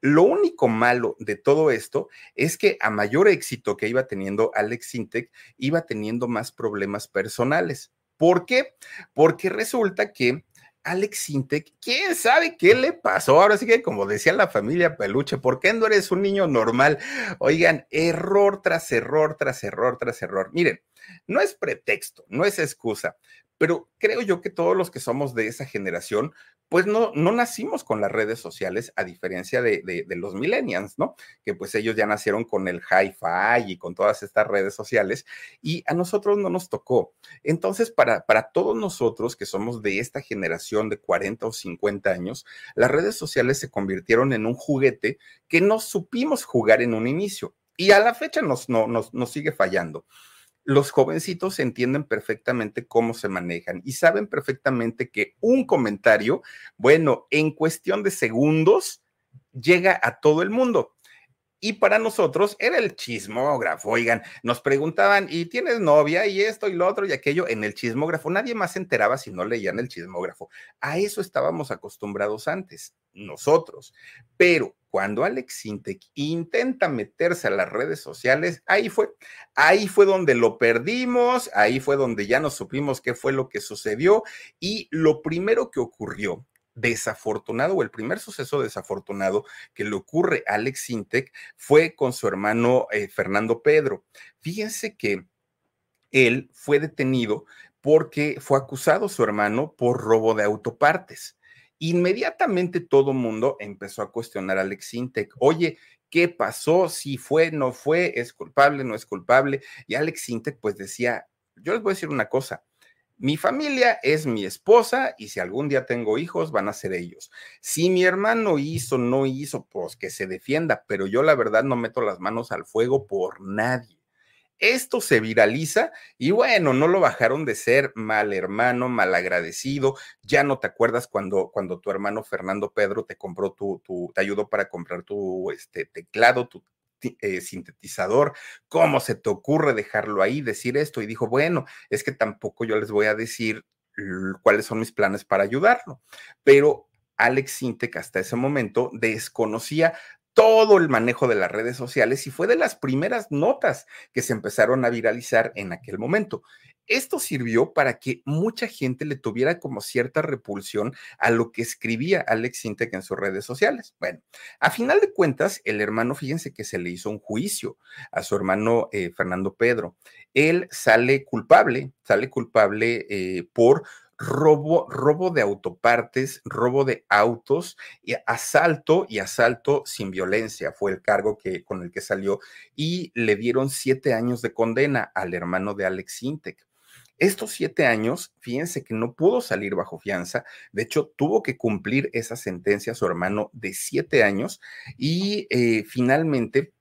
lo único malo de todo esto es que a mayor éxito que iba teniendo Alex Sintek, iba teniendo más problemas personales. ¿Por qué? Porque resulta que Alex Sintek, quién sabe qué le pasó. Ahora sí que, como decía la familia Peluche, ¿por qué no eres un niño normal? Oigan, error tras error, tras error, tras error. Miren, no es pretexto, no es excusa, pero creo yo que todos los que somos de esa generación, pues no, no nacimos con las redes sociales, a diferencia de, los millennials, ¿no? Que pues ellos ya nacieron con el hi-fi y con todas estas redes sociales y a nosotros no nos tocó. Entonces, para, para todos nosotros que somos de esta generación de 40 o 50 años, las redes sociales se convirtieron en un juguete que no supimos jugar en un inicio y a la fecha nos, no, nos, nos sigue fallando los jovencitos entienden perfectamente cómo se manejan y saben perfectamente que un comentario, bueno, en cuestión de segundos, llega a todo el mundo. Y para nosotros era el chismógrafo. Oigan, nos preguntaban, ¿y tienes novia? Y esto y lo otro y aquello en el chismógrafo. Nadie más se enteraba si no leían el chismógrafo. A eso estábamos acostumbrados antes, nosotros. Pero cuando Alex Sintek intenta meterse a las redes sociales, ahí fue, ahí fue donde lo perdimos, ahí fue donde ya no supimos qué fue lo que sucedió. Y lo primero que ocurrió desafortunado o el primer suceso desafortunado que le ocurre a Alex Sintek fue con su hermano eh, Fernando Pedro. Fíjense que él fue detenido porque fue acusado su hermano por robo de autopartes. Inmediatamente todo mundo empezó a cuestionar a Alex Sintek. Oye, ¿qué pasó? Si fue, no fue, es culpable, no es culpable. Y Alex Sintek pues decía, yo les voy a decir una cosa, Mi familia es mi esposa y si algún día tengo hijos, van a ser ellos. Si mi hermano hizo, no hizo, pues que se defienda, pero yo la verdad no meto las manos al fuego por nadie. Esto se viraliza y bueno, no lo bajaron de ser mal hermano, mal agradecido. Ya no te acuerdas cuando, cuando tu hermano Fernando Pedro te compró tu, tu te ayudó para comprar tu este, teclado, tu eh, sintetizador. ¿Cómo se te ocurre dejarlo ahí, decir esto? Y dijo, bueno, es que tampoco yo les voy a decir cuáles son mis planes para ayudarlo. Pero Alex Sintec hasta ese momento desconocía todo el manejo de las redes sociales y fue de las primeras notas que se empezaron a viralizar en aquel momento. Esto sirvió para que mucha gente le tuviera como cierta repulsión a lo que escribía Alex Sintek en sus redes sociales. Bueno, a final de cuentas, el hermano, fíjense que se le hizo un juicio a su hermano eh, Fernando Pedro. Él sale culpable, sale culpable eh, por robo, robo de autopartes, robo de autos, y asalto y asalto sin violencia fue el cargo que, con el que salió y le dieron siete años de condena al hermano de Alex Sintek. Estos siete años, fíjense que no pudo salir bajo fianza, de hecho tuvo que cumplir esa sentencia a su hermano de siete años y eh, finalmente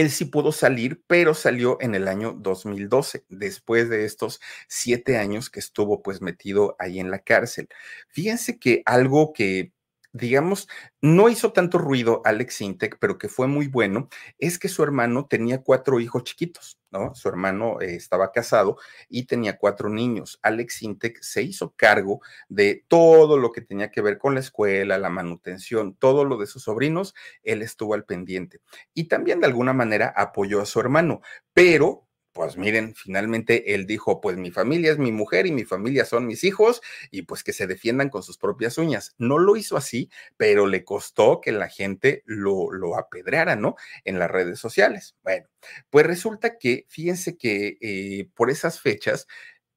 él sí pudo salir, pero salió en el año 2012, después de estos siete años que estuvo pues metido ahí en la cárcel. Fíjense que algo que digamos, no hizo tanto ruido Alex Intec, pero que fue muy bueno, es que su hermano tenía cuatro hijos chiquitos, ¿no? Su hermano eh, estaba casado y tenía cuatro niños. Alex Intec se hizo cargo de todo lo que tenía que ver con la escuela, la manutención, todo lo de sus sobrinos, él estuvo al pendiente. Y también de alguna manera apoyó a su hermano, pero pues miren, finalmente él dijo, pues mi familia es mi mujer y mi familia son mis hijos y pues que se defiendan con sus propias uñas. No lo hizo así, pero le costó que la gente lo, lo apedreara, ¿no? En las redes sociales. Bueno, pues resulta que, fíjense que eh, por esas fechas,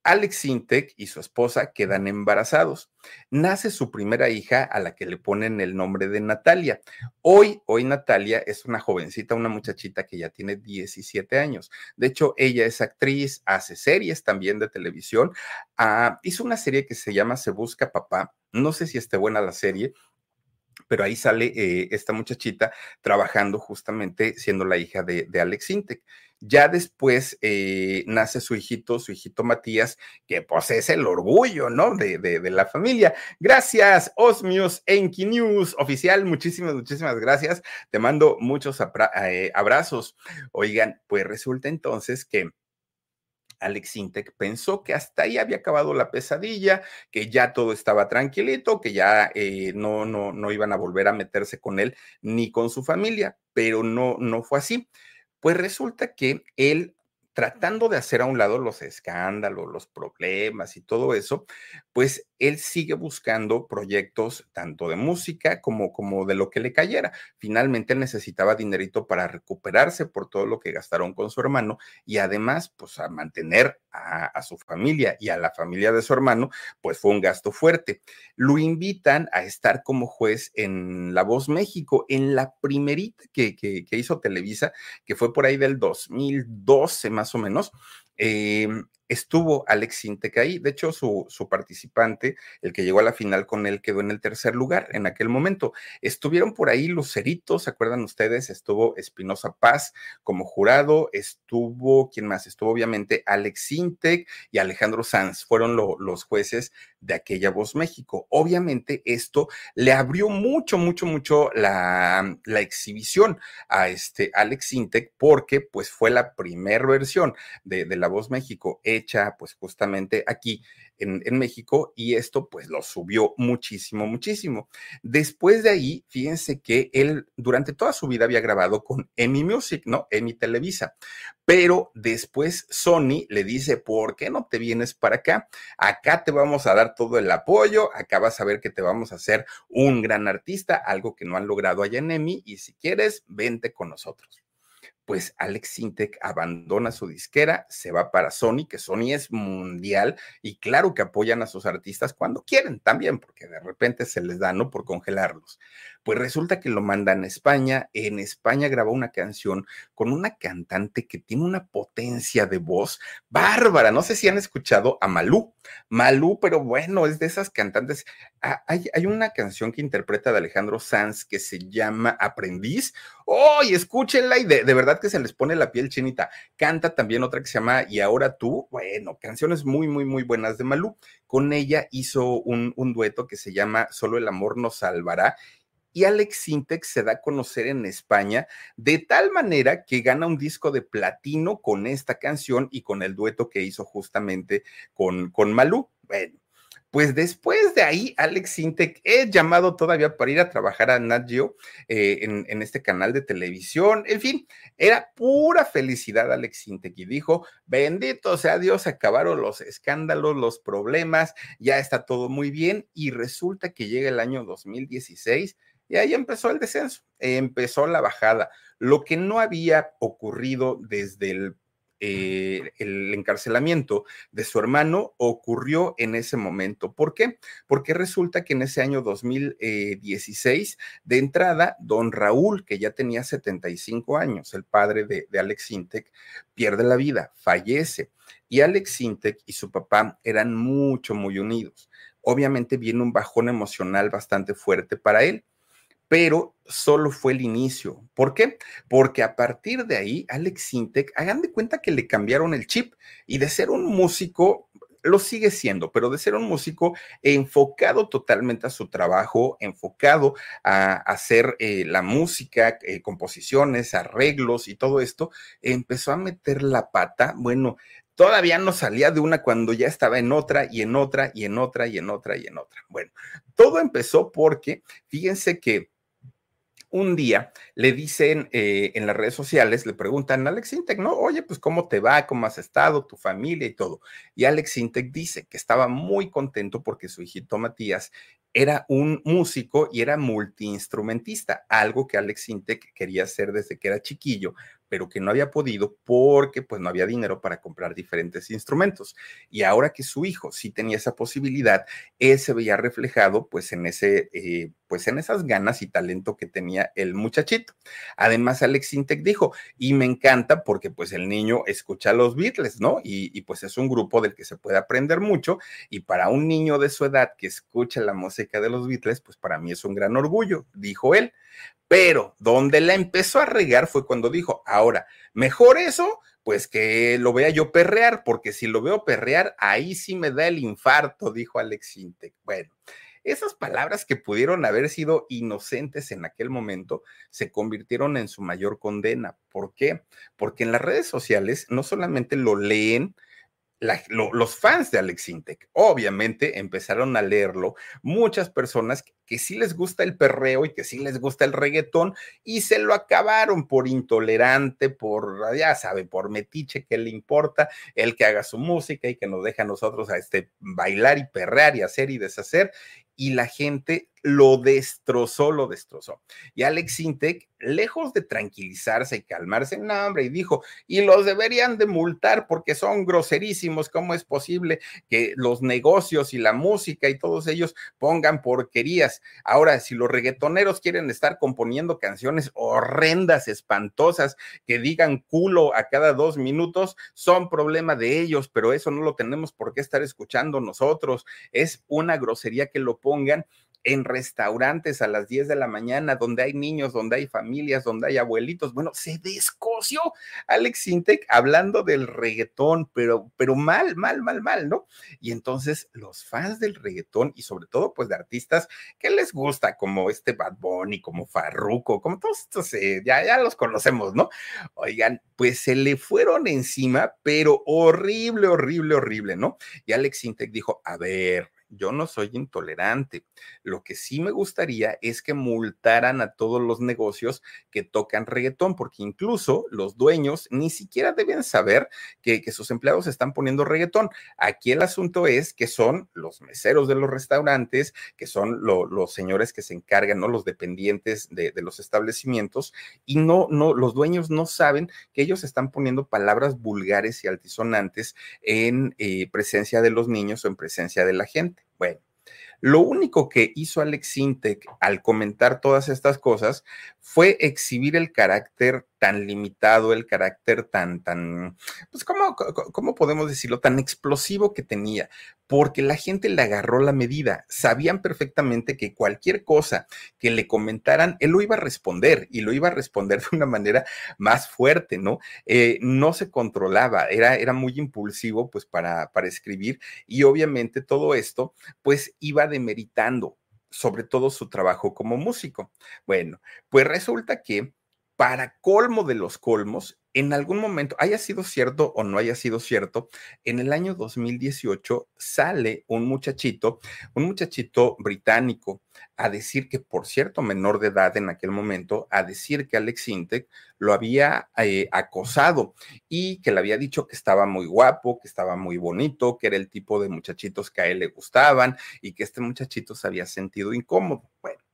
Alex Sintek y su esposa quedan embarazados. Nace su primera hija a la que le ponen el nombre de Natalia. Hoy, hoy Natalia es una jovencita, una muchachita que ya tiene 17 años. De hecho, ella es actriz, hace series también de televisión. Ah, hizo una serie que se llama Se Busca Papá. No sé si esté buena la serie, pero ahí sale eh, esta muchachita trabajando justamente siendo la hija de, de Alex Intec. Ya después eh, nace su hijito, su hijito Matías, que pues es el orgullo, ¿no? De, de, la familia. Gracias, Osmios Enki News oficial. Muchísimas, muchísimas gracias. Te mando muchos eh, abrazos. Oigan, pues resulta entonces que Alex Intec pensó que hasta ahí había acabado la pesadilla, que ya todo estaba tranquilito, que ya eh, no, no, no iban a volver a meterse con él ni con su familia, pero no, no fue así. Pues resulta que él tratando de hacer a un lado los escándalos, los problemas y todo eso, pues él sigue buscando proyectos tanto de música como, como de lo que le cayera. Finalmente necesitaba dinerito para recuperarse por todo lo que gastaron con su hermano y además, pues a mantener a, a su familia y a la familia de su hermano, pues fue un gasto fuerte. Lo invitan a estar como juez en La Voz México, en la primerita que, que, que hizo Televisa, que fue por ahí del 2012 más o menos. Eh, estuvo Alex Sintek ahí. De hecho, su, su, participante, el que llegó a la final con él, quedó en el tercer lugar en aquel momento. Estuvieron por ahí Luceritos, ¿se acuerdan ustedes? Estuvo Espinosa Paz como jurado, estuvo, ¿quién más? Estuvo obviamente Alex Sintek y Alejandro Sanz, fueron los jueces de aquella Voz México. Obviamente esto le abrió mucho, mucho, mucho la, la exhibición a este Alex Sintek porque pues fue la primera versión de, de la Voz México hecha pues justamente aquí en, en, México y esto pues lo subió muchísimo, muchísimo. Después de ahí, fíjense que él durante toda su vida había grabado con EMI Music, ¿no? EMI Televisa, pero después Sony le dice, ¿por qué no te vienes para acá? Acá te vamos a dar todo el apoyo, acá vas a ver que te vamos a hacer un gran artista, algo que no han logrado allá en EMI y si quieres, vente con nosotros pues Alex Sintek abandona su disquera, se va para Sony, que Sony es mundial y claro que apoyan a sus artistas cuando quieren también, porque de repente se les da, ¿no? Por congelarlos. Pues resulta que lo mandan a España. En España grabó una canción con una cantante que tiene una potencia de voz bárbara. No sé si han escuchado a Malú. Malú, pero bueno, es de esas cantantes. Ah, hay, una canción que interpreta de Alejandro Sanz que se llama Aprendiz. ¡Oh! Escúchenla y de, verdad que se les pone la piel chinita. Canta también otra que se llama Y ahora tú. Bueno, canciones muy, muy, muy buenas de Malú. Con ella hizo un dueto que se llama Solo el amor nos salvará y Alex Sintek se da a conocer en España de tal manera que gana un disco de platino con esta canción y con el dueto que hizo justamente con, con Malú. Bueno, pues después de ahí, Alex Sintek es llamado todavía para ir a trabajar a Nat eh, en, en, este canal de televisión. En fin, era pura felicidad Alex Sintek y dijo, bendito sea Dios, acabaron los escándalos, los problemas, ya está todo muy bien y resulta que llega el año 2016 y ahí empezó el descenso, empezó la bajada. Lo que no había ocurrido desde el, eh, el, encarcelamiento de su hermano ocurrió en ese momento. ¿Por qué? Porque resulta que en ese año 2016, de entrada, don Raúl, que ya tenía 75 años, el padre de, de Alex Sintek, pierde la vida, fallece. Y Alex Sintek y su papá eran mucho, muy unidos. Obviamente viene un bajón emocional bastante fuerte para él pero solo fue el inicio. ¿Por qué? Porque a partir de ahí, Alex Sintek, hagan de cuenta que le cambiaron el chip y de ser un músico, lo sigue siendo, pero de ser un músico enfocado totalmente a su trabajo, enfocado a hacer eh, la música, eh, composiciones, arreglos y todo esto, empezó a meter la pata, bueno, todavía no salía de una cuando ya estaba en otra y en otra y en otra y en otra y en otra. Bueno, todo empezó porque, fíjense que un día le dicen eh, en las redes sociales, le preguntan a Alex Intec, ¿no? Oye, pues cómo te va, cómo has estado, tu familia y todo. Y Alex Intec dice que estaba muy contento porque su hijito Matías era un músico y era multiinstrumentista, algo que Alex Intec quería hacer desde que era chiquillo, pero que no había podido porque pues no había dinero para comprar diferentes instrumentos. Y ahora que su hijo sí tenía esa posibilidad, él se veía reflejado pues en ese, eh, pues en esas ganas y talento que tenía el muchachito. Además, Alex Intec dijo, y me encanta porque pues el niño escucha los Beatles, ¿no? Y, y pues es un grupo del que se puede aprender mucho y para un niño de su edad que escucha la música de los Beatles, pues para mí es un gran orgullo, dijo él. Pero donde la empezó a regar fue cuando dijo, ahora, mejor eso, pues que lo vea yo perrear, porque si lo veo perrear, ahí sí me da el infarto, dijo Alex Intec. Bueno, esas palabras que pudieron haber sido inocentes en aquel momento se convirtieron en su mayor condena. ¿Por qué? Porque en las redes sociales no solamente lo leen, los fans de Alex Intec, obviamente empezaron a leerlo muchas personas que, que, sí les gusta el perreo y que sí les gusta el reggaetón y se lo acabaron por intolerante, por, ya sabe, por metiche, que le importa el que haga su música y que nos deja a nosotros a este bailar y perrear y hacer y deshacer y la gente lo destrozó, lo destrozó. Y Alex Intec, lejos de tranquilizarse y calmarse, no, hombre, y dijo, y los deberían de multar porque son groserísimos, ¿cómo es posible que los negocios y la música y todos ellos pongan porquerías? Ahora, si los reggaetoneros quieren estar componiendo canciones horrendas, espantosas, que digan culo a cada dos minutos, son problema de ellos, pero eso no lo tenemos por qué estar escuchando nosotros. Es una grosería que lo pongan en restaurantes a las 10 de la mañana, donde hay niños, donde hay familias, donde hay abuelitos. Bueno, se descoció Alex Intec hablando del reggaetón, pero, pero mal, mal, mal, mal, ¿no? Y entonces los fans del reggaetón y sobre todo pues de artistas que les gusta, como este Bad Bunny, como Farruko, como todos estos, eh, ya, ya los conocemos, ¿no? Oigan, pues se le fueron encima, pero horrible, horrible, horrible, ¿no? Y Alex Intec dijo, a ver, yo no soy intolerante. Lo que sí me gustaría es que multaran a todos los negocios que tocan reggaetón, porque incluso los dueños ni siquiera deben saber que, que sus empleados están poniendo reggaetón. Aquí el asunto es que son los meseros de los restaurantes, que son lo, los señores que se encargan, ¿no? Los dependientes de, de los establecimientos, y no, no, los dueños no saben que ellos están poniendo palabras vulgares y altisonantes en eh, presencia de los niños o en presencia de la gente. Bueno, Lo único que hizo Alex Sintek al comentar todas estas cosas fue exhibir el carácter tan limitado, el carácter tan, tan, pues, ¿cómo, ¿cómo podemos decirlo? Tan explosivo que tenía, porque la gente le agarró la medida. Sabían perfectamente que cualquier cosa que le comentaran, él lo iba a responder y lo iba a responder (laughs) de una manera más fuerte, ¿no? Eh, no se controlaba, era, era muy impulsivo, pues, para, para escribir y obviamente todo esto, pues, iba demeritando sobre todo su trabajo como músico. Bueno, pues resulta que para colmo de los colmos, en algún momento, haya sido cierto o no haya sido cierto, en el año 2018 sale un muchachito, un muchachito británico, a decir que, por cierto, menor de edad en aquel momento, a decir que Alex Intec lo había eh, acosado y que le había dicho que estaba muy guapo, que estaba muy bonito, que era el tipo de muchachitos que a él le gustaban y que este muchachito se había sentido incómodo. Bueno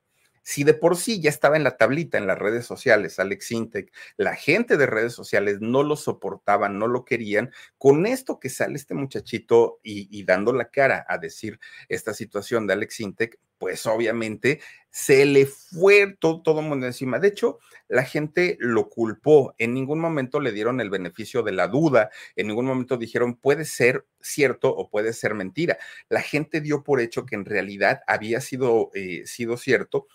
si de por sí ya estaba en la tablita en las redes sociales, Alex Intec, la gente de redes sociales no lo soportaban, no lo querían, con esto que sale este muchachito y, dando la cara a decir esta situación de Alex Intec, pues obviamente se le fue todo, todo el mundo encima. De hecho, la gente lo culpó, en ningún momento le dieron el beneficio de la duda, en ningún momento dijeron puede ser cierto o puede ser mentira. La gente dio por hecho que en realidad había sido, eh, sido cierto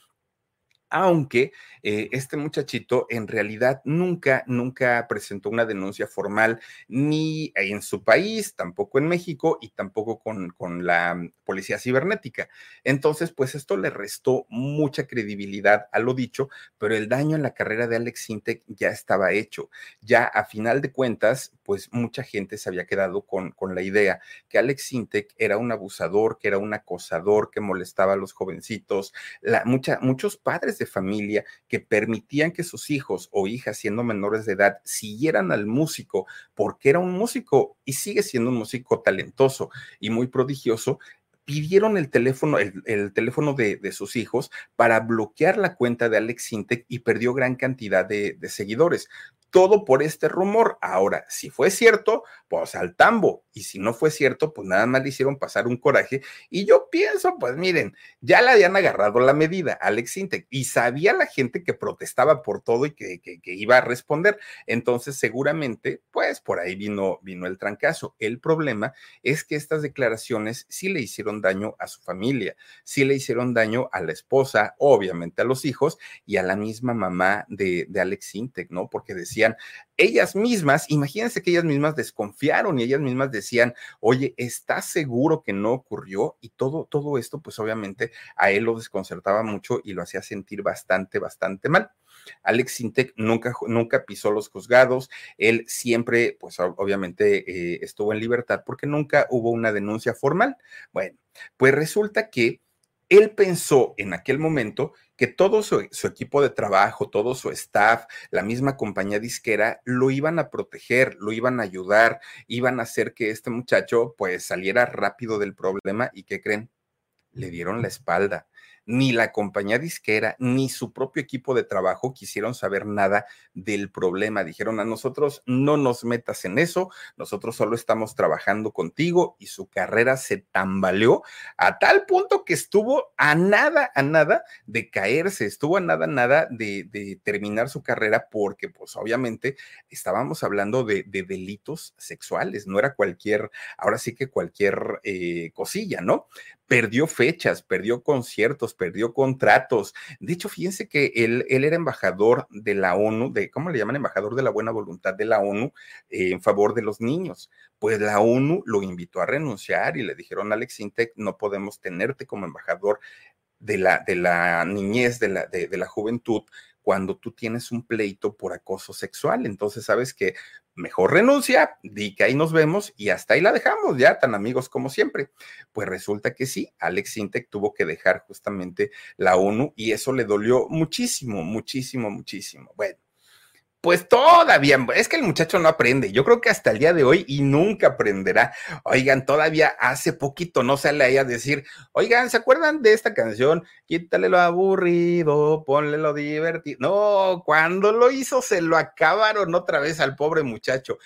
aunque eh, este muchachito en realidad nunca, nunca presentó una denuncia formal ni en su país, tampoco en México y tampoco con, con la mm, policía cibernética. Entonces, pues esto le restó mucha credibilidad a lo dicho, pero el daño en la carrera de Alex Sintek ya estaba hecho. Ya a final de cuentas, pues mucha gente se había quedado con, con la idea que Alex Sintek era un abusador, que era un acosador, que molestaba a los jovencitos. La, muchos padres de familia que permitían que sus hijos o hijas siendo menores de edad siguieran al músico porque era un músico y sigue siendo un músico talentoso y muy prodigioso, pidieron el teléfono, el, teléfono de, de, sus hijos para bloquear la cuenta de Alex Sintek y perdió gran cantidad de, de seguidores todo por este rumor. Ahora, si fue cierto, pues al tambo. Y si no fue cierto, pues nada más le hicieron pasar un coraje. Y yo pienso, pues miren, ya le habían agarrado la medida, Alex Intec, y sabía la gente que protestaba por todo y que, iba a responder. Entonces, seguramente, pues por ahí vino, vino el trancazo. El problema es que estas declaraciones sí le hicieron daño a su familia, sí le hicieron daño a la esposa, obviamente a los hijos y a la misma mamá de, de Alex Intec, ¿no? Porque decía ellas mismas, imagínense que ellas mismas desconfiaron y ellas mismas decían, oye, ¿estás seguro que no ocurrió? Y todo, todo esto, pues obviamente a él lo desconcertaba mucho y lo hacía sentir bastante, bastante mal. Alex Sintek nunca, nunca pisó los juzgados, él siempre, pues obviamente eh, estuvo en libertad porque nunca hubo una denuncia formal. Bueno, pues resulta que él pensó en aquel momento que todo su, equipo de trabajo, todo su staff, la misma compañía disquera, lo iban a proteger, lo iban a ayudar, iban a hacer que este muchacho pues saliera rápido del problema y que creen, le dieron la espalda ni la compañía disquera, ni su propio equipo de trabajo quisieron saber nada del problema. Dijeron a nosotros, no nos metas en eso, nosotros solo estamos trabajando contigo y su carrera se tambaleó a tal punto que estuvo a nada, a nada de caerse, estuvo a nada, nada de, terminar su carrera porque pues obviamente estábamos hablando de, delitos sexuales, no era cualquier, ahora sí que cualquier eh, cosilla, ¿no? perdió fechas, perdió conciertos, perdió contratos. De hecho, fíjense que él, él era embajador de la ONU, de, ¿cómo le llaman? Embajador de la buena voluntad de la ONU eh, en favor de los niños. Pues la ONU lo invitó a renunciar y le dijeron, Alex Intec, no podemos tenerte como embajador de la, de la niñez, de la, de, de la juventud, cuando tú tienes un pleito por acoso sexual. Entonces, sabes que mejor renuncia, di que ahí nos vemos y hasta ahí la dejamos, ya tan amigos como siempre. Pues resulta que sí, Alex Sintek tuvo que dejar justamente la ONU y eso le dolió muchísimo, muchísimo, muchísimo. Bueno, pues todavía, es que el muchacho no aprende. Yo creo que hasta el día de hoy y nunca aprenderá. Oigan, todavía hace poquito no sale ahí a decir, oigan, ¿se acuerdan de esta canción? Quítale lo aburrido, ponle lo divertido. No, cuando lo hizo se lo acabaron otra vez al pobre muchacho.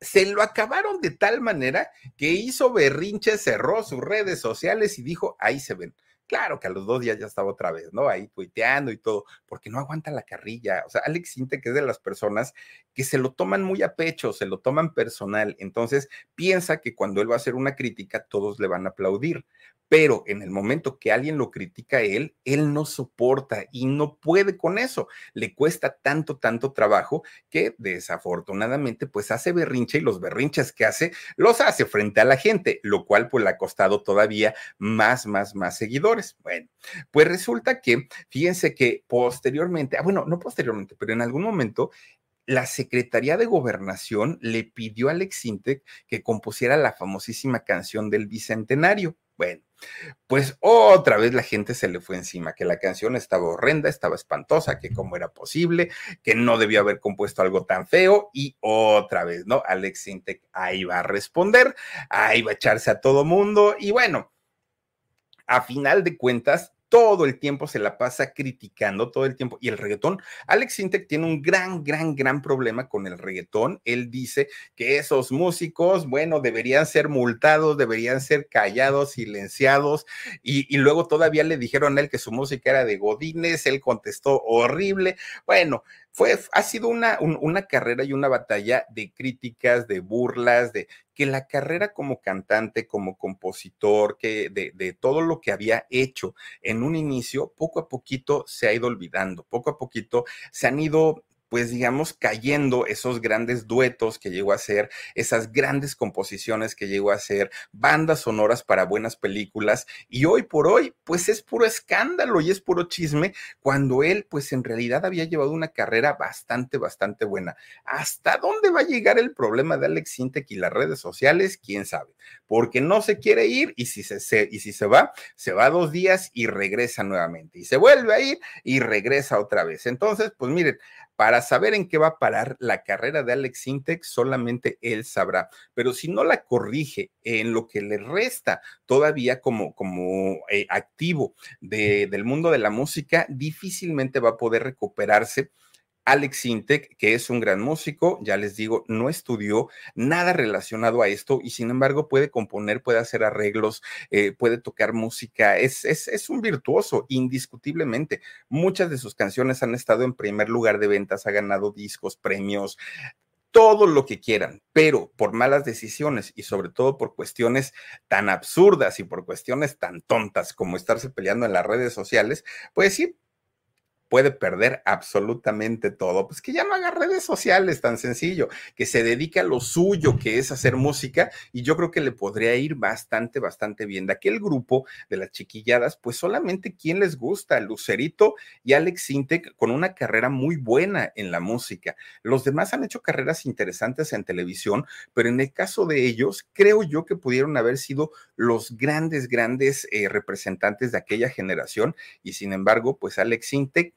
se lo acabaron de tal manera que hizo berrinche, cerró sus redes sociales y dijo, ahí se ven. Claro que a los dos días ya estaba otra vez, ¿no? Ahí tuiteando y todo, porque no aguanta la carrilla. O sea, Alex Sinte, que es de las personas que se lo toman muy a pecho, se lo toman personal. Entonces, piensa que cuando él va a hacer una crítica, todos le van a aplaudir pero en el momento que alguien lo critica a él, él no soporta y no puede con eso. Le cuesta tanto, tanto trabajo que desafortunadamente pues hace berrinche y los berrinches que hace los hace frente a la gente, lo cual pues le ha costado todavía más, más, más seguidores. Bueno, pues resulta que, fíjense que posteriormente, ah, bueno, no posteriormente, pero en algún momento la Secretaría de Gobernación le pidió a Alex Intec que compusiera la famosísima canción del Bicentenario. Bueno, pues otra vez la gente se le fue encima, que la canción estaba horrenda, estaba espantosa, que cómo era posible, que no debió haber compuesto algo tan feo y otra vez, ¿no? Alex Intec ahí va a responder, ahí va a echarse a todo mundo y bueno, a final de cuentas, todo el tiempo se la pasa criticando, todo el tiempo. Y el reggaetón, Alex Sintek tiene un gran, gran, gran problema con el reggaetón. Él dice que esos músicos, bueno, deberían ser multados, deberían ser callados, silenciados. Y, luego todavía le dijeron a él que su música era de Godines, él contestó horrible. Bueno, fue, ha sido una, una carrera y una batalla de críticas, de burlas, de que la carrera como cantante, como compositor, que de, de, todo lo que había hecho en un inicio, poco a poquito se ha ido olvidando, poco a poquito se han ido pues digamos, cayendo esos grandes duetos que llegó a hacer, esas grandes composiciones que llegó a hacer, bandas sonoras para buenas películas, y hoy por hoy, pues es puro escándalo y es puro chisme, cuando él, pues en realidad había llevado una carrera bastante, bastante buena. ¿Hasta dónde va a llegar el problema de Alex Sintek y las redes sociales? ¿Quién sabe? Porque no se quiere ir y si se, se, y si se va, se va dos días y regresa nuevamente, y se vuelve a ir y regresa otra vez. Entonces, pues miren, para saber en qué va a parar la carrera de Alex Sintek, solamente él sabrá. Pero si no la corrige en lo que le resta todavía como, como eh, activo del mundo de la música, difícilmente va a poder recuperarse Alex Intec, que es un gran músico, ya les digo, no estudió nada relacionado a esto y sin embargo puede componer, puede hacer arreglos, eh, puede tocar música, es, es, es, un virtuoso, indiscutiblemente. Muchas de sus canciones han estado en primer lugar de ventas, ha ganado discos, premios, todo lo que quieran, pero por malas decisiones y sobre todo por cuestiones tan absurdas y por cuestiones tan tontas como estarse peleando en las redes sociales, pues sí, puede perder absolutamente todo. Pues que ya no haga redes sociales tan sencillo, que se dedique a lo suyo, que es hacer música, y yo creo que le podría ir bastante, bastante bien. De aquel grupo de las chiquilladas, pues solamente quien les gusta, Lucerito y Alex Sintek, con una carrera muy buena en la música. Los demás han hecho carreras interesantes en televisión, pero en el caso de ellos, creo yo que pudieron haber sido los grandes, grandes eh, representantes de aquella generación, y sin embargo, pues Alex Sintek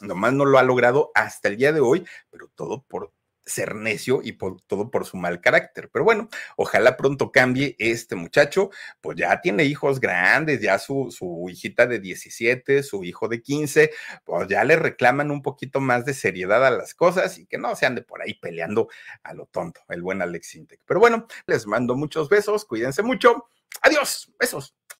nomás no lo ha logrado hasta el día de hoy, pero todo por ser necio y por todo por su mal carácter. Pero bueno, ojalá pronto cambie este muchacho, pues ya tiene hijos grandes, ya su, su hijita de 17, su hijo de 15, pues ya le reclaman un poquito más de seriedad a las cosas y que no se ande por ahí peleando a lo tonto, el buen Alex Intec. Pero bueno, les mando muchos besos, cuídense mucho. Adiós, besos.